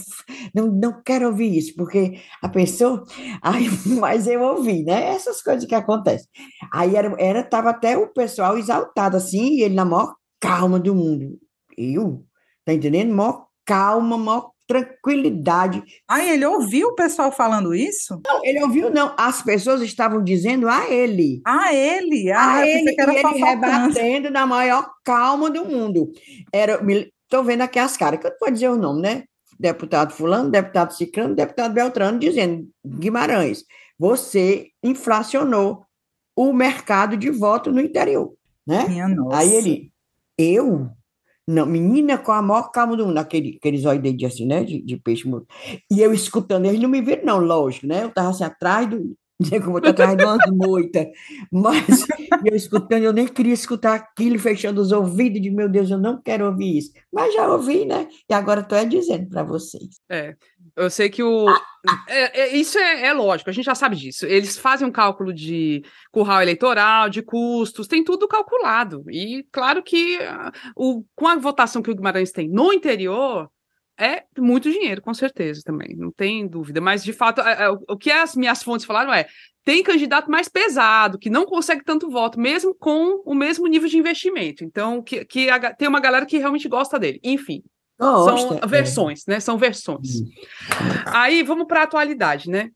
não, não quero ouvir isso. Porque a pessoa. [LAUGHS] Aí, mas eu ouvi, né? Essas coisas que acontecem. Aí era, era, tava até o pessoal exaltado assim, e ele na maior calma do mundo. Eu, tá entendendo? Maior calma, maior tranquilidade. Ah, ele ouviu o pessoal falando isso? Não, ele ouviu, não. As pessoas estavam dizendo a ele. A ele? Ah, a ele, e ele rebatendo na maior calma do mundo. Era, estou vendo aqui as caras, que eu não vou dizer o nome, né? Deputado fulano, deputado ciclano, deputado beltrano, dizendo, Guimarães, você inflacionou o mercado de voto no interior, né? Minha nossa. Aí ele, eu? Não, menina com a maior calma do mundo, aquele, aqueles olhos de, assim, né, de, de peixe morto. E eu escutando, eles não me viram, não, lógico, né? Eu estava assim atrás do. [LAUGHS] Como eu tô atrás de uma moita. Mas [LAUGHS] eu escutando, eu nem queria escutar aquilo, fechando os ouvidos, de meu Deus, eu não quero ouvir isso. Mas já ouvi, né? E agora estou dizendo para vocês. É, eu sei que o. É, é, isso é, é, lógico, a gente já sabe disso. Eles fazem um cálculo de curral eleitoral, de custos, tem tudo calculado. E claro que uh, o, com a votação que o Guimarães tem no interior, é muito dinheiro, com certeza também, não tem dúvida. Mas, de fato, é, é, o que as minhas fontes falaram é: tem candidato mais pesado, que não consegue tanto voto, mesmo com o mesmo nível de investimento. Então, que, que a, tem uma galera que realmente gosta dele. Enfim, são versões, né? São versões. Aí vamos para a atualidade, né?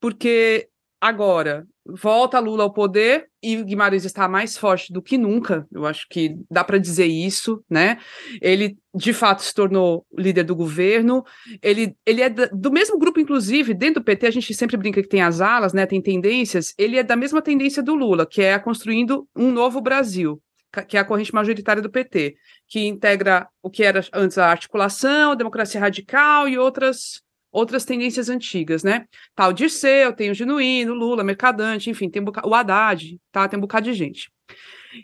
Porque agora volta Lula ao poder e Guimarães está mais forte do que nunca. Eu acho que dá para dizer isso, né? Ele de fato se tornou líder do governo. Ele, ele é do mesmo grupo, inclusive, dentro do PT, a gente sempre brinca que tem as alas, né? Tem tendências. Ele é da mesma tendência do Lula, que é construindo um novo Brasil que é a corrente majoritária do PT, que integra o que era antes a articulação, a democracia radical e outras outras tendências antigas, né? Tá o Dirceu, tem o Genuíno, Lula, Mercadante, enfim, tem o Haddad, tá? Tem um bocado de gente.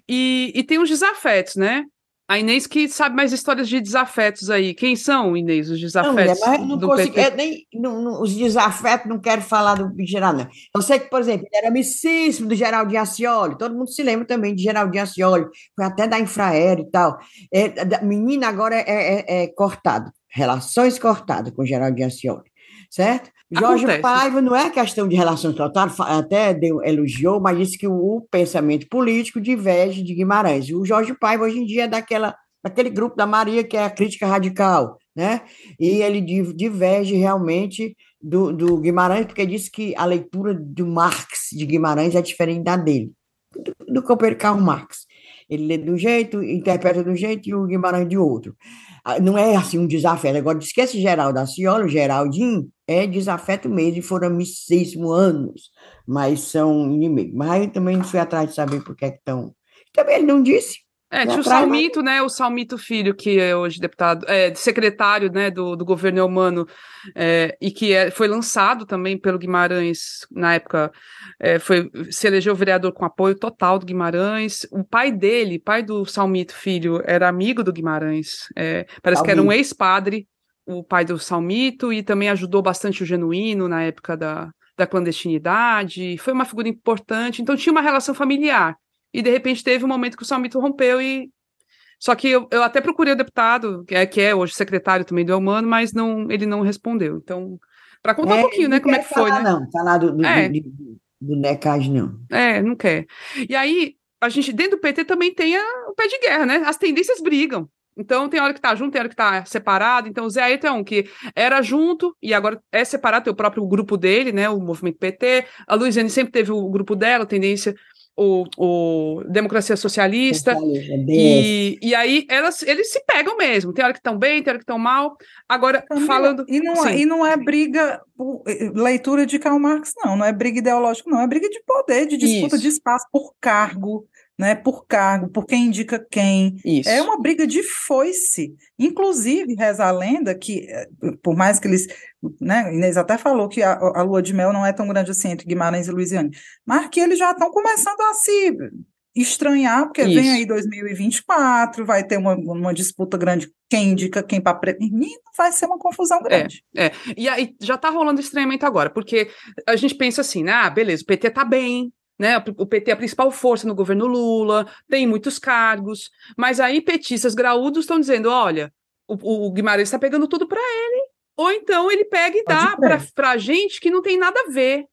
E, e tem os desafetos, né? A Inês que sabe mais histórias de desafetos aí. Quem são, Inês, os desafetos? Não, mas não do consigo, PT? nem, não, não, os desafetos não quero falar do Geraldo, não. Eu sei que, por exemplo, ele era amicíssimo do Geraldinho Ascioli, todo mundo se lembra também de Geraldinho Ascioli, foi até da Infraero e tal. É, menina agora é, é, é cortado, relações cortadas com Geraldinho Ascioli, certo? Jorge Acontece. Paiva não é questão de relações cortadas, até deu, elogiou, mas disse que o, pensamento político diverge de Guimarães. O Jorge Paiva hoje em dia é daquela, daquele grupo da Maria que é a crítica radical, né? E ele diverge realmente do, do Guimarães, porque disse que a leitura do Marx de Guimarães é diferente da dele, do, do companheiro Karl Marx. Ele lê de um jeito, interpreta de um jeito e o Guimarães de outro. Ah, não é assim um desafeto. Agora, esquece Geraldo Aciola, o Geraldinho é desafeto mesmo, e foram amicíssimos anos, mas são inimigos. Mas eu também não fui atrás de saber por que é que estão. Também ele não disse. É, tinha o Salmito, né? O Salmito Filho, que é hoje deputado, é, secretário né, do, do governo humano, é, e que é, foi lançado também pelo Guimarães na época, é, foi, se elegeu vereador com apoio total do Guimarães. O pai dele, pai do Salmito Filho, era amigo do Guimarães. É, parece Salmito. que era um ex-padre, o pai do Salmito, e também ajudou bastante o Genuíno na época da, da clandestinidade. Foi uma figura importante, então tinha uma relação familiar e de repente teve um momento que o Salmito rompeu e só que eu, eu até procurei o deputado, que é, que é hoje secretário também do Elmano, mas não, ele não respondeu. Então, para contar é, um pouquinho, né, como é que foi, falar, né? Não, falar do, do, é. do, do NECAD, não. É, não quer. E aí, a gente, dentro do PT, também tem a, o pé de guerra, né? As tendências brigam. Então, tem hora que tá junto, tem hora que tá separado. Então, o Zé Ayrton é um que era junto e agora é separado, tem o próprio grupo dele, né? O movimento PT. A Luiziane sempre teve o grupo dela, a tendência o, o Democracia Socialista, e, e aí elas, eles se pegam mesmo, tem hora que estão bem, tem hora que estão mal. Agora, Camila, falando. E não, é, e não é briga, leitura de Karl Marx, não, não é briga ideológica, não, é briga de poder, de disputa Isso. de espaço por cargo, né, por cargo, por quem indica quem. Isso. É uma briga de foice. Inclusive, reza a lenda que, eh, por mais que eles. Né, Inês até falou que a, a lua de mel não é tão grande assim entre Guimarães e Luiziane, mas que eles já estão começando a se estranhar, porque Isso. vem aí 2024, vai ter uma, uma disputa grande, quem indica quem para presidente, vai ser uma confusão grande. E aí já tá rolando estranhamento agora, porque a gente pensa assim, né? Ah, beleza, o PT tá bem, né? O PT é a principal força no governo Lula, tem muitos cargos, mas aí petistas graúdos estão dizendo: olha, o, o Guimarães está pegando tudo para ele, ou então ele pega e dá para gente que não tem nada a ver.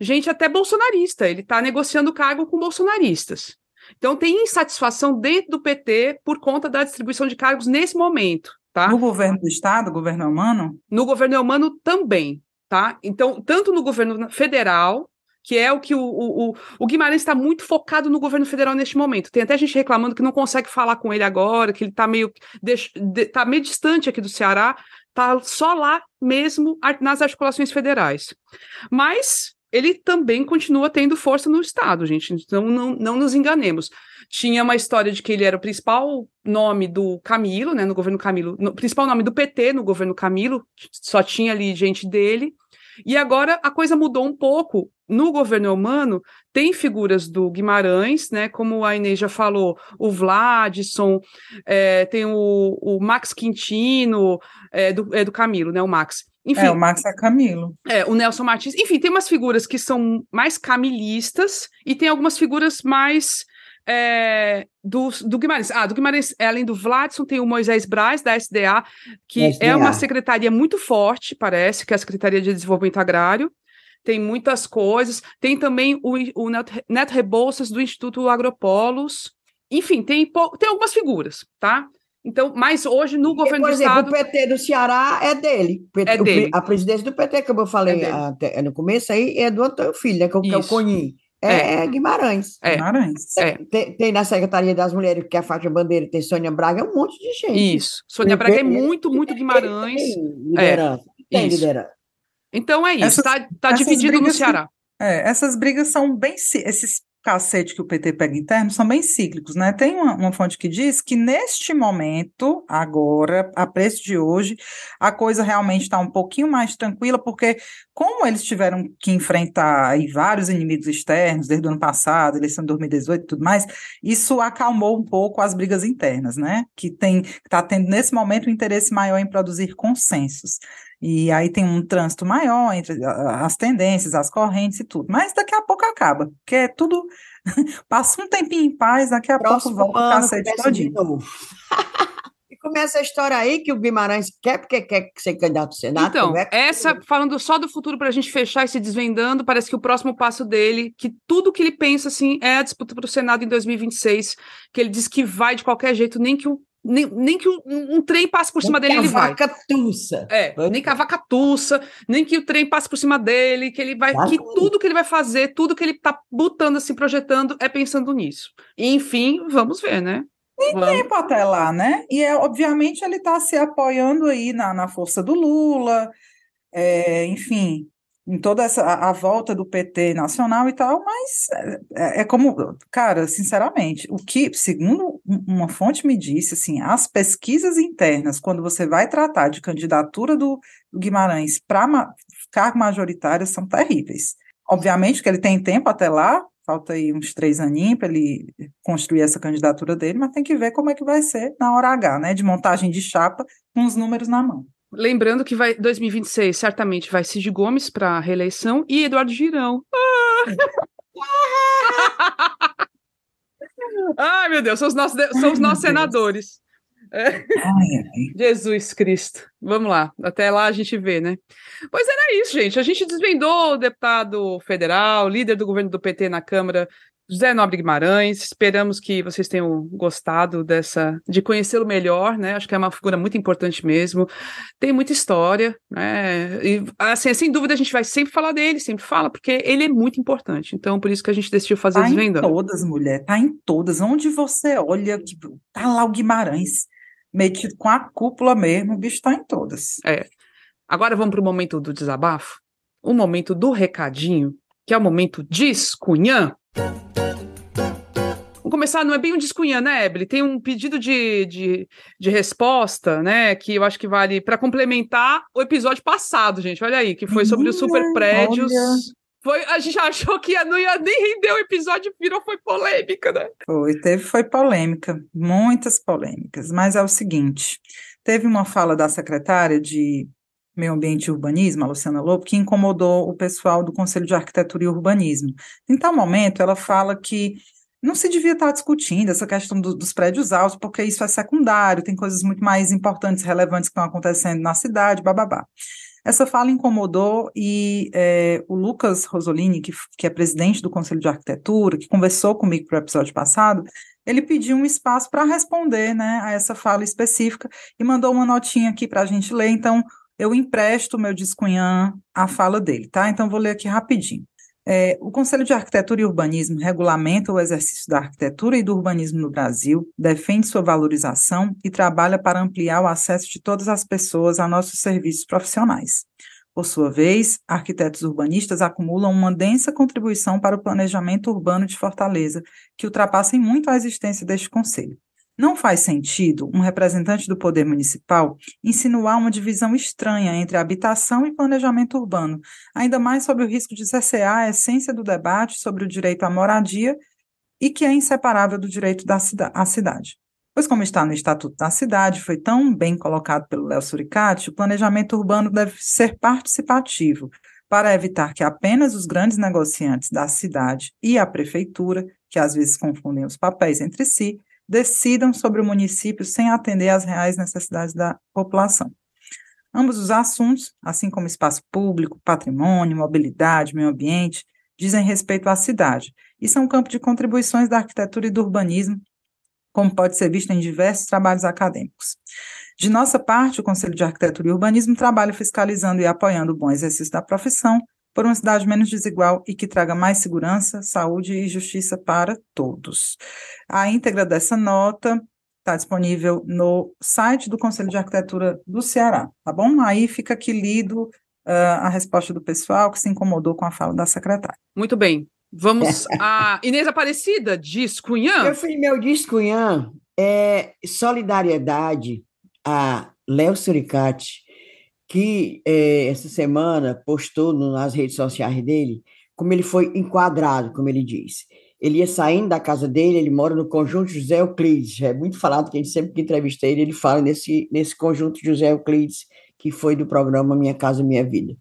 Gente até bolsonarista, ele está negociando cargo com bolsonaristas. Então tem insatisfação dentro do PT por conta da distribuição de cargos nesse momento, tá? No governo do estado, governo humano, no governo humano também, tá? Então, tanto no governo federal, que é o que o, o, o- Guimarães está muito focado no governo federal neste momento. Tem até gente reclamando que não consegue falar com ele agora, que ele está meio, de- tá meio distante aqui do Ceará, tá só lá mesmo nas articulações federais. Mas ele também continua tendo força no Estado, gente. Então, não, não nos enganemos. Tinha uma história de que ele era o principal nome do Camilo, né, no governo Camilo, no, principal nome do PT no governo Camilo, só tinha ali gente dele. E agora a coisa mudou um pouco. No governo humano, tem figuras do Guimarães, né? Como a Inês já falou, o Vladson, é, tem o, o Max Quintino, é, do, é do Camilo, né? O Max. Enfim, é, o Max é Camilo. é, o Nelson Martins. Enfim, tem umas figuras que são mais camilistas e tem algumas figuras mais é, do, do Guimarães. Ah, do Guimarães, além do Vladson, tem o Moisés Braz, da SDA, que SDA. é uma secretaria muito forte, parece, que é a Secretaria de Desenvolvimento Agrário. Tem muitas coisas. Tem também o, o Neto, Rebouças, do Instituto Agropolos. Enfim, tem, tem algumas figuras, tá? Então, mas hoje no governo Por do exemplo, Estado. o PT do Ceará é dele. O PT É o dele. A presidência do PT, como eu falei dele. até no começo, aí é do Antônio Filho, né, que, é o- que é o Isso. Conim. É, é Guimarães. É. Guimarães. É. Tem, tem na Secretaria das Mulheres, que é a faixa bandeira, tem Sônia Braga, é um monte de gente. Isso. Sônia O Braga é muito, muito Guimarães. Tem liderança. tem liderança. Então é isso, Essas- tá, tá dividido no brigas que- Ceará. É, essas brigas são bem. Esses cacete que o PT pega interno são bem cíclicos, né? Tem uma, uma fonte que diz que neste momento, agora, a preço de hoje, a coisa realmente está um pouquinho mais tranquila, porque como eles tiveram que enfrentar aí vários inimigos externos desde o ano passado, eleição de 2018 e tudo mais, isso acalmou um pouco as brigas internas, né? Que tem está tendo nesse momento um interesse maior em produzir consensos. E aí tem um trânsito maior entre as tendências, as correntes e tudo. Mas daqui a pouco acaba, porque é tudo. [LAUGHS] Passa um tempinho em paz, daqui a Próximo pouco volta o ano cacete todinho. [LAUGHS] e começa a história aí que o Guimarães quer porque quer ser candidato ao Senado. Então, é que- essa, falando só do futuro para a gente fechar e se desvendando, parece que o próximo passo dele, que tudo que ele pensa assim é a disputa para o Senado em 2026, que ele diz que vai de qualquer jeito, nem que, o, nem, nem que um, um trem passe por cima que dele, ele vai. vaca tussa. É, Vai. nem que a vaca tussa, nem que o trem passe por cima dele, que ele vai, Vai que tudo que ele vai fazer, tudo que ele tá botando assim, projetando, é pensando nisso. E, enfim, vamos ver, né? Vamos. tempo até lá, né? E é, obviamente ele está se apoiando aí na, na força do Lula, é, enfim, em toda essa a, a volta do PT nacional e tal, mas é, é como, cara, sinceramente, o que, segundo uma fonte me disse, assim, as pesquisas internas, quando você vai tratar de candidatura do, Guimarães para ma, cargo majoritário, são terríveis. Obviamente que ele tem tempo até lá, falta aí uns três aninhos para ele construir essa candidatura dele, mas tem que ver como é que vai ser na hora H, né? De montagem de chapa com os números na mão. Lembrando que vai 2026 certamente vai Cid Gomes para a reeleição e Eduardo Girão. Ah! [LAUGHS] [LAUGHS] Ai, meu Deus, são os nossos, são os nossos senadores. Ai. Jesus Cristo. Vamos lá, até lá a gente vê, né? Pois era isso, gente. A gente desvendou o deputado federal, líder do governo do PT na Câmara, José Nobre Guimarães. Esperamos que vocês tenham gostado dessa, de conhecê-lo melhor, né? Acho que é uma figura muito importante mesmo. Tem muita história, né? E assim, sem dúvida a gente vai sempre falar dele, sempre fala, porque ele é muito importante. Então, por isso que a gente decidiu fazer Tá em desvendando. todas, mulher, tá em todas. Onde você olha, que tá lá o Guimarães, metido com a cúpula mesmo, o bicho tá em todas. Agora vamos para o momento do desabafo, o momento do recadinho, que é o momento discunhã. Vamos começar, não é bem um discunhã, né, Ebele? Tem um pedido de, de, de resposta, né, que eu acho que vale para complementar o episódio passado, gente. Olha aí, que foi sobre os super prédios. olha. Foi, a gente achou que não ia nem render o episódio, virou, foi polêmica, né? Foi, teve, foi polêmica, muitas polêmicas, mas é o seguinte, teve uma fala da secretária de Meio Ambiente e Urbanismo, a Luciana Lobo, que incomodou o pessoal do Conselho de Arquitetura e Urbanismo. Em tal momento, ela fala que não se devia estar discutindo essa questão do, dos prédios altos, porque isso é secundário, tem coisas muito mais importantes, relevantes que estão acontecendo na cidade, bababá. Essa fala incomodou e é, o Lucas Rosolini, que, que é presidente do Conselho de Arquitetura, que conversou comigo para o episódio passado, ele pediu um espaço para responder né, a essa fala específica e mandou uma notinha aqui para a gente ler. Então, eu empresto meu discunhã à fala dele, tá? Então, vou ler aqui rapidinho. É, o Conselho de Arquitetura e Urbanismo regulamenta o exercício da arquitetura e do urbanismo no Brasil, defende sua valorização e trabalha para ampliar o acesso de todas as pessoas a nossos serviços profissionais. Por sua vez, arquitetos urbanistas acumulam uma densa contribuição para o planejamento urbano de Fortaleza, que ultrapassa em muito a existência deste Conselho. Não faz sentido um representante do poder municipal insinuar uma divisão estranha entre habitação e planejamento urbano, ainda mais sob o risco de cercear a essência do debate sobre o direito à moradia e que é inseparável do direito da cida à cidade. Pois, como está no Estatuto da Cidade, foi tão bem colocado pelo Léo Suricati, o planejamento urbano deve ser participativo, para evitar que apenas os grandes negociantes da cidade e a prefeitura, que às vezes confundem os papéis entre si, decidam sobre o município sem atender às reais necessidades da população. Ambos os assuntos, assim como espaço público, patrimônio, mobilidade, meio ambiente, dizem respeito à cidade e são campo de contribuições da arquitetura e do urbanismo, como pode ser visto em diversos trabalhos acadêmicos. De nossa parte, o Conselho de Arquitetura e Urbanismo trabalha fiscalizando e apoiando o bom exercício da profissão, por uma cidade menos desigual e que traga mais segurança, saúde e justiça para todos. A íntegra dessa nota está disponível no site do Conselho de Arquitetura do Ceará, tá bom? Aí fica aqui lido uh, a resposta do pessoal que se incomodou com a fala da secretária. Muito bem. Vamos [LAUGHS] a Inês Aparecida, diz Cunhã. Eu fui meu diz Cunhã é solidariedade a Léo Suricati que é, essa semana postou nas redes sociais dele como ele foi enquadrado, como ele disse. Ele ia saindo da casa dele, ele mora no conjunto José Euclides, é muito falado que a gente sempre que entrevista ele, ele fala nesse, nesse conjunto José Euclides, que foi do programa Minha Casa Minha Vida.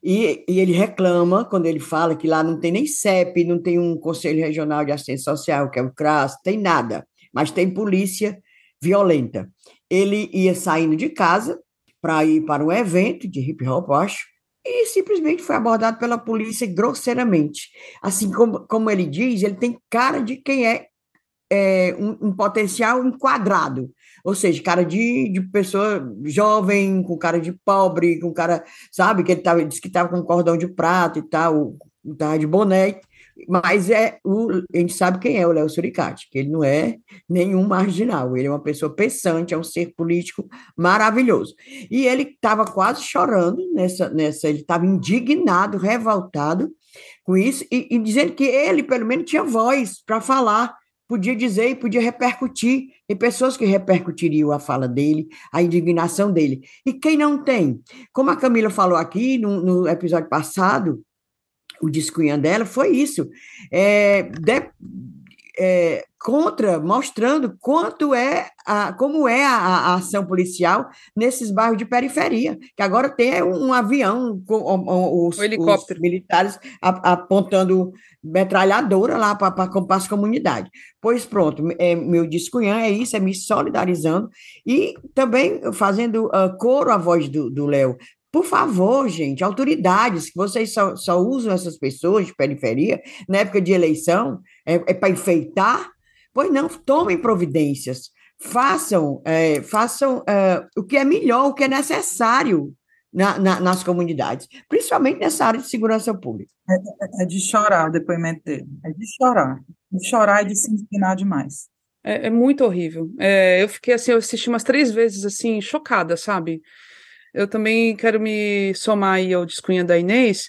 E, e, ele reclama quando ele fala que lá não tem nem CEP, não tem um Conselho Regional de Assistência Social, que é o CRAS, tem nada, mas tem polícia violenta. Ele ia saindo de casa, para ir para um evento de hip hop, acho, e simplesmente foi abordado pela polícia grosseiramente. Assim como, como ele diz, ele tem cara de quem é, é um, um, potencial enquadrado, ou seja, cara de, de pessoa jovem, com cara de pobre, com cara, sabe, que ele, tava, disse que estava com cordão de prata e tal, estava de boné, mas é o, a gente sabe quem é o Léo Suricati, que ele não é nenhum marginal, ele é uma pessoa pensante, é um ser político maravilhoso. E ele estava quase chorando nessa, nessa ele estava indignado, revoltado com isso, e, e dizendo que ele, pelo menos, tinha voz para falar, podia dizer e podia repercutir. Tem pessoas que repercutiriam a fala dele, a indignação dele. E quem não tem? Como a Camila falou aqui no, no episódio passado, o discunhã dela foi isso, é, de, é, contra, mostrando quanto é a, como é a, a, ação policial nesses bairros de periferia, que agora tem um, um avião com os, os militares apontando metralhadora lá para as comunidades. Pois pronto, é, meu discunhã é isso, é me solidarizando e também fazendo uh, coro à voz do Léo, por favor, gente, autoridades, que vocês só, só usam essas pessoas de periferia na época de eleição, é, é para enfeitar? Pois não, tomem providências, façam, é, façam é, o que é melhor, o que é necessário na, na, nas comunidades, principalmente nessa área de segurança pública. É, é, é, de chorar o depoimento dele, é de chorar, de chorar e de se indignar demais. É, é muito horrível. É, eu fiquei assim, eu assisti umas três vezes assim, chocada, sabe? Eu também quero me somar aí ao descunha da Inês,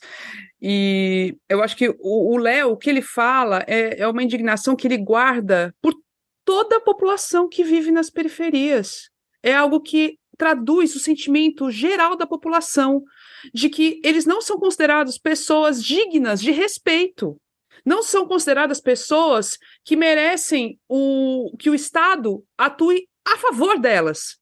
e eu acho que o Léo, o que ele fala é, é uma indignação que ele guarda por toda a população que vive nas periferias. É algo que traduz o sentimento geral da população de que eles não são considerados pessoas dignas de respeito. Não são consideradas pessoas que merecem o, que o Estado atue a favor delas.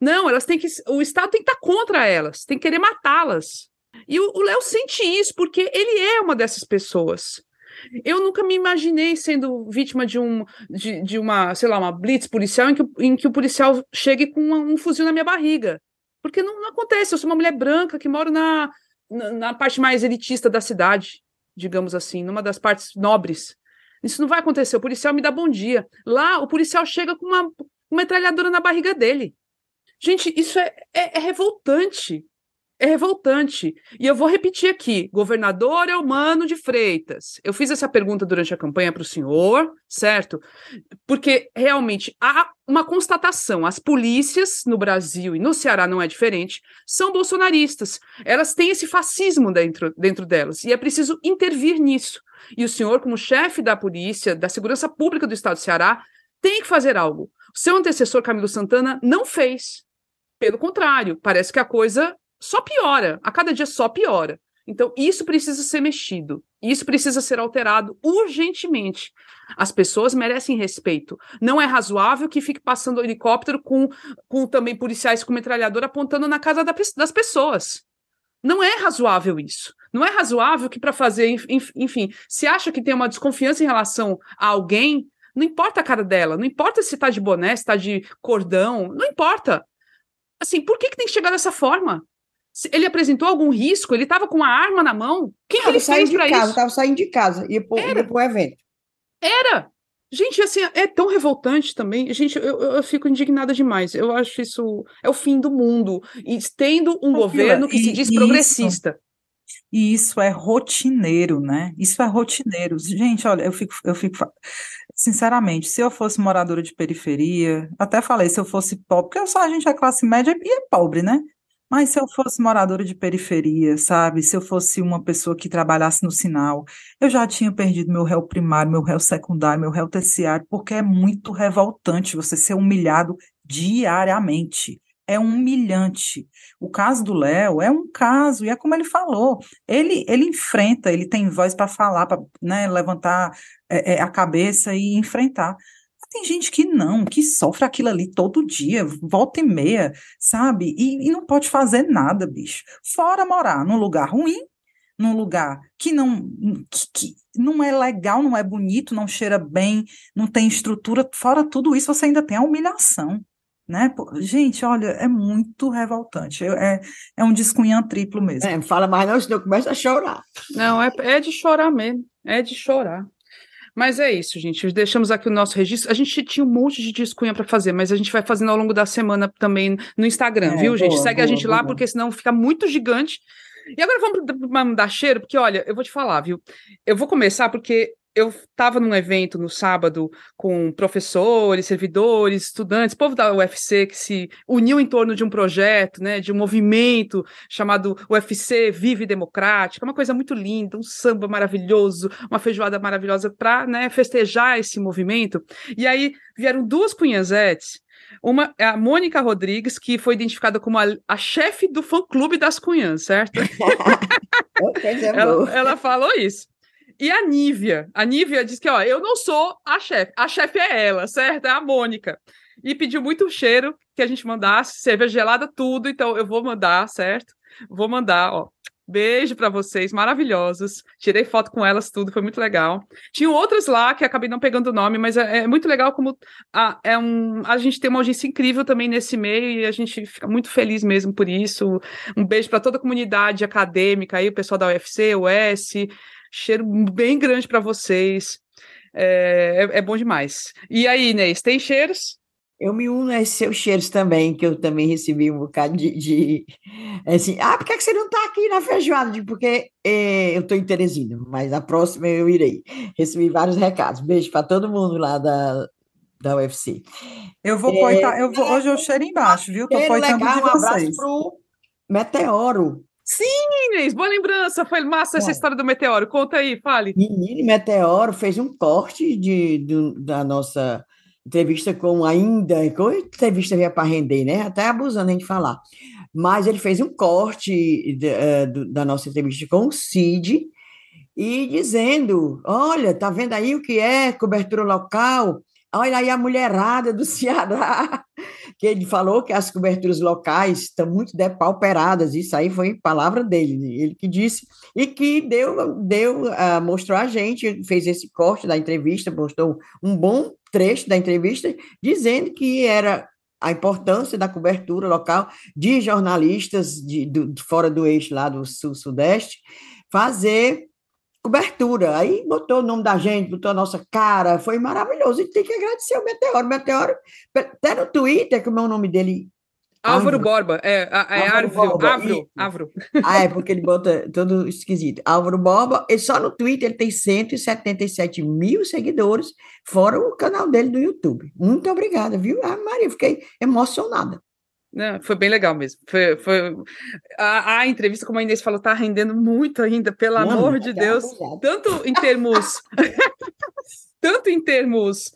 Não, elas têm que. O Estado tem que estar contra elas, tem que querer matá-las. E o Léo sente isso, porque ele é uma dessas pessoas. Eu nunca me imaginei sendo vítima de, um, de, de uma, sei lá, uma blitz policial em que, em que o policial chegue com um, fuzil na minha barriga. Porque não, não, acontece. Eu sou uma mulher branca que moro na, na, na, parte mais elitista da cidade, digamos assim, numa das partes nobres. Isso não vai acontecer. O policial me dá bom dia. Lá, o policial chega com uma, uma metralhadora na barriga dele. Gente, isso é, é, é revoltante é revoltante. E eu vou repetir aqui: governador é humano de Freitas. Eu fiz essa pergunta durante a campanha para o senhor, certo? Porque realmente há uma constatação: as polícias no Brasil e no Ceará não é diferente, são bolsonaristas. Elas têm esse fascismo dentro, dentro delas, e é preciso intervir nisso. E o senhor, como chefe da polícia, da segurança pública do estado do Ceará, tem que fazer algo. Seu antecessor, Camilo Santana, não fez. Pelo contrário, parece que a coisa só piora, a cada dia só piora. Então, isso precisa ser mexido, isso precisa ser alterado urgentemente. As pessoas merecem respeito. Não é razoável que fique passando helicóptero com, com também policiais com metralhadora apontando na casa da, das pessoas. Não é razoável isso. Não é razoável que, para fazer, enfim, se acha que tem uma desconfiança em relação a alguém, não importa a cara dela, não importa se está de boné, se está de cordão, não importa. Assim, por que, que tem que chegar dessa forma? Ele apresentou algum risco? Ele estava com a arma na mão? O que, que ele fez para isso? Estava saindo de casa, ia para o evento. Era! Gente, assim, é tão revoltante também. Gente, eu, eu, fico indignada demais. Eu acho isso é o fim do mundo. E tendo um governo que e, se diz progressista. E isso é rotineiro, né? Isso é rotineiro. Gente, olha, eu fico, eu fico. Sinceramente, se eu fosse moradora de periferia, até falei, se eu fosse pobre, porque só a gente é classe média e é pobre, né? Mas se eu fosse moradora de periferia, sabe? Se eu fosse uma pessoa que trabalhasse no sinal, eu já tinha perdido meu réu primário, meu réu secundário, meu réu terciário, porque é muito revoltante você ser humilhado diariamente. É humilhante. O caso do Léo é um caso, e é como ele falou, ele, ele enfrenta, ele tem voz para falar, para né, levantar é, é, a cabeça e enfrentar. Tem gente que não, que sofre aquilo ali todo dia, volta e meia, sabe? E, e não pode fazer nada, bicho. Fora morar num lugar ruim, num lugar que não, que, que, não é legal, não é bonito, não cheira bem, não tem estrutura, fora tudo isso, você ainda tem a humilhação. Né? Gente, olha, é muito revoltante. É, é um descunhã triplo mesmo. É, fala mais não, senão começa a chorar. Não, é, é de chorar mesmo. É de chorar. Mas é isso, gente. Deixamos aqui o nosso registro. A gente tinha um monte de discunha para fazer, mas a gente vai fazendo ao longo da semana também no Instagram, é, viu, boa, gente? Segue boa, a gente boa, lá, porque senão fica muito gigante. E agora vamos dar cheiro, porque olha, eu vou te falar, viu? Eu vou começar porque eu estava num evento no sábado com professores, servidores, estudantes, povo da UFC que se uniu em torno de um projeto, né, de um movimento chamado UFC Vive Democrática, uma coisa muito linda, um samba maravilhoso, uma feijoada maravilhosa para né, festejar esse movimento. E aí vieram duas cunhazetes uma é a Mônica Rodrigues, que foi identificada como a, a chefe do fã-clube das cunhãs, certo? [LAUGHS] ela, ela falou isso. E a Nívia, a Nívia diz que, ó, eu não sou a chefe, a chefe é ela, certo? É a Mônica. E pediu muito cheiro que a gente mandasse, cerveja gelada, tudo, então eu vou mandar, certo? Vou mandar, ó. Beijo para vocês, maravilhosos. Tirei foto com elas, tudo, foi muito legal. Tinham outras lá que acabei não pegando o nome, mas é, é muito legal como a, é um, a gente tem uma audiência incrível também nesse meio e a gente fica muito feliz mesmo por isso. Um beijo para toda a comunidade acadêmica aí, o pessoal da UFC, o S, Cheiro bem grande para vocês. É, é, é, bom demais. E aí, Inês, tem cheiros? Eu me uno a esses seus cheiros também, que eu também recebi um bocado de. de assim, ah, por que, você não está aqui na feijoada? Porque é, eu estou em Teresina, mas na próxima eu irei. Recebi vários recados. Beijo para todo mundo lá da, da UFC. Eu vou é, poitar, eu vou, hoje eu cheiro embaixo, viu? Tô poitando legal, de vocês. Um abraço pro Meteoro, Sim, Inês, boa lembrança. Foi massa essa história do meteoro. Conta aí, fale. Menino Meteoro fez um corte de, da nossa entrevista com ainda, com entrevista veio para render, né? Até abusando a gente falar. Mas ele fez um corte de, uh, da nossa entrevista com o Cid e dizendo: olha, tá vendo aí o que é cobertura local? Olha aí a mulherada do Ceará, que ele falou que as coberturas locais estão muito depauperadas, isso aí foi palavra dele, ele que disse, e que deu, deu uh, mostrou a gente, fez esse corte da entrevista, mostrou um bom trecho da entrevista, dizendo que era a importância da cobertura local de jornalistas de, de fora do eixo lá do sul-sudeste, fazer cobertura. Aí botou o nome da gente, botou a nossa cara, foi maravilhoso. E tem que agradecer o Meteoro. Meteoro, até no Twitter, que o meu nome dele. Álvaro Borba, é, é Álvaro, Álvaro, Álvaro. Ah, é, porque ele bota todo esquisito. Álvaro Borba, e só no Twitter ele tem 177 mil seguidores, fora o canal dele do YouTube. Muito obrigada, viu? Ah, Maria, fiquei emocionada. Não, foi bem legal mesmo. Foi, foi... A, a, entrevista, como a Inês falou, está rendendo muito ainda, pelo Não, amor de Deus. Tanto em termos. [LAUGHS] tanto em termos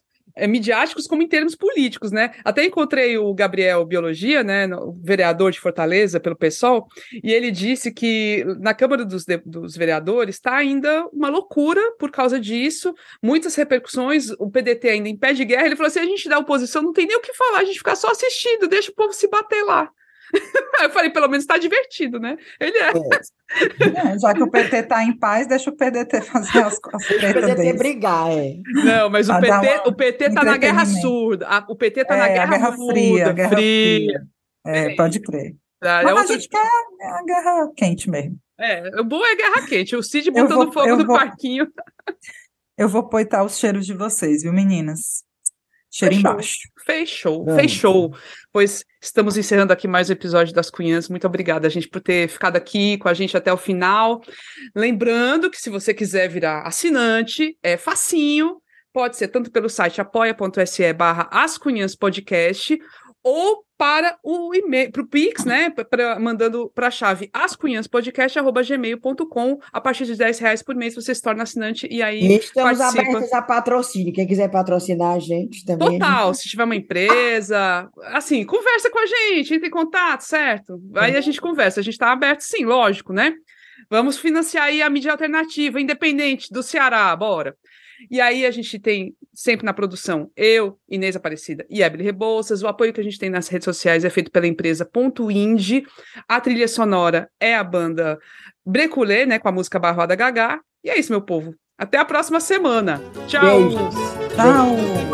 midiáticos como em termos políticos, né? Até encontrei o Gabriel Biologia, né, vereador de Fortaleza pelo PSOL, e ele disse que na Câmara dos, dos Vereadores está ainda uma loucura por causa disso, muitas repercussões, o PDT ainda em pé de guerra. Ele falou assim: a gente da oposição não tem nem o que falar, a gente fica só assistindo, deixa o povo se bater lá. [LAUGHS] eu falei, pelo menos está divertido, né? Ele é. é. Já que o PT está em paz, deixa o PDT fazer as coisas. O PDT deles. brigar, é. Não, mas o PT, o PT tá na guerra surda. A, o PT tá é, na guerra, guerra surda, fria, guerra fria. É, pode crer. Ah, mas é outro... a gente quer a guerra quente mesmo. É, o bom é guerra quente. O Cid botando vou, fogo no vou... parquinho. [LAUGHS] Eu vou poitar os cheiros de vocês, viu, meninas? Cheiro Fechou. embaixo. Fechou, fechou. Pois estamos encerrando aqui mais um episódio das Cunhãs. Muito obrigada, gente, por ter ficado aqui com a gente até o final. Lembrando que se você quiser virar assinante, é facinho. Pode ser tanto pelo site apoia.se barra Podcast ou para o e-mail, para o Pix, né? Pra, mandando para a chave ascunhaspodcast.gmail.com. A partir de 10 reais por mês você se torna assinante e aí. E estamos participa. abertos a patrocínio. Quem quiser patrocinar a gente também. Total, gente... se tiver uma empresa, assim, conversa com a gente, entre em contato, certo? Aí a gente conversa, a gente está aberto, sim, lógico, né? Vamos financiar aí a mídia alternativa, independente do Ceará, bora. E aí a gente tem sempre na produção eu, Inês Aparecida e Ebele Rebouças. O apoio que a gente tem nas redes sociais é feito pela empresa Ponto Indie. A trilha sonora é a banda Breculê, né, com a música Barroada Gagá. E é isso, meu povo. Até a próxima semana. Tchau. Tchau.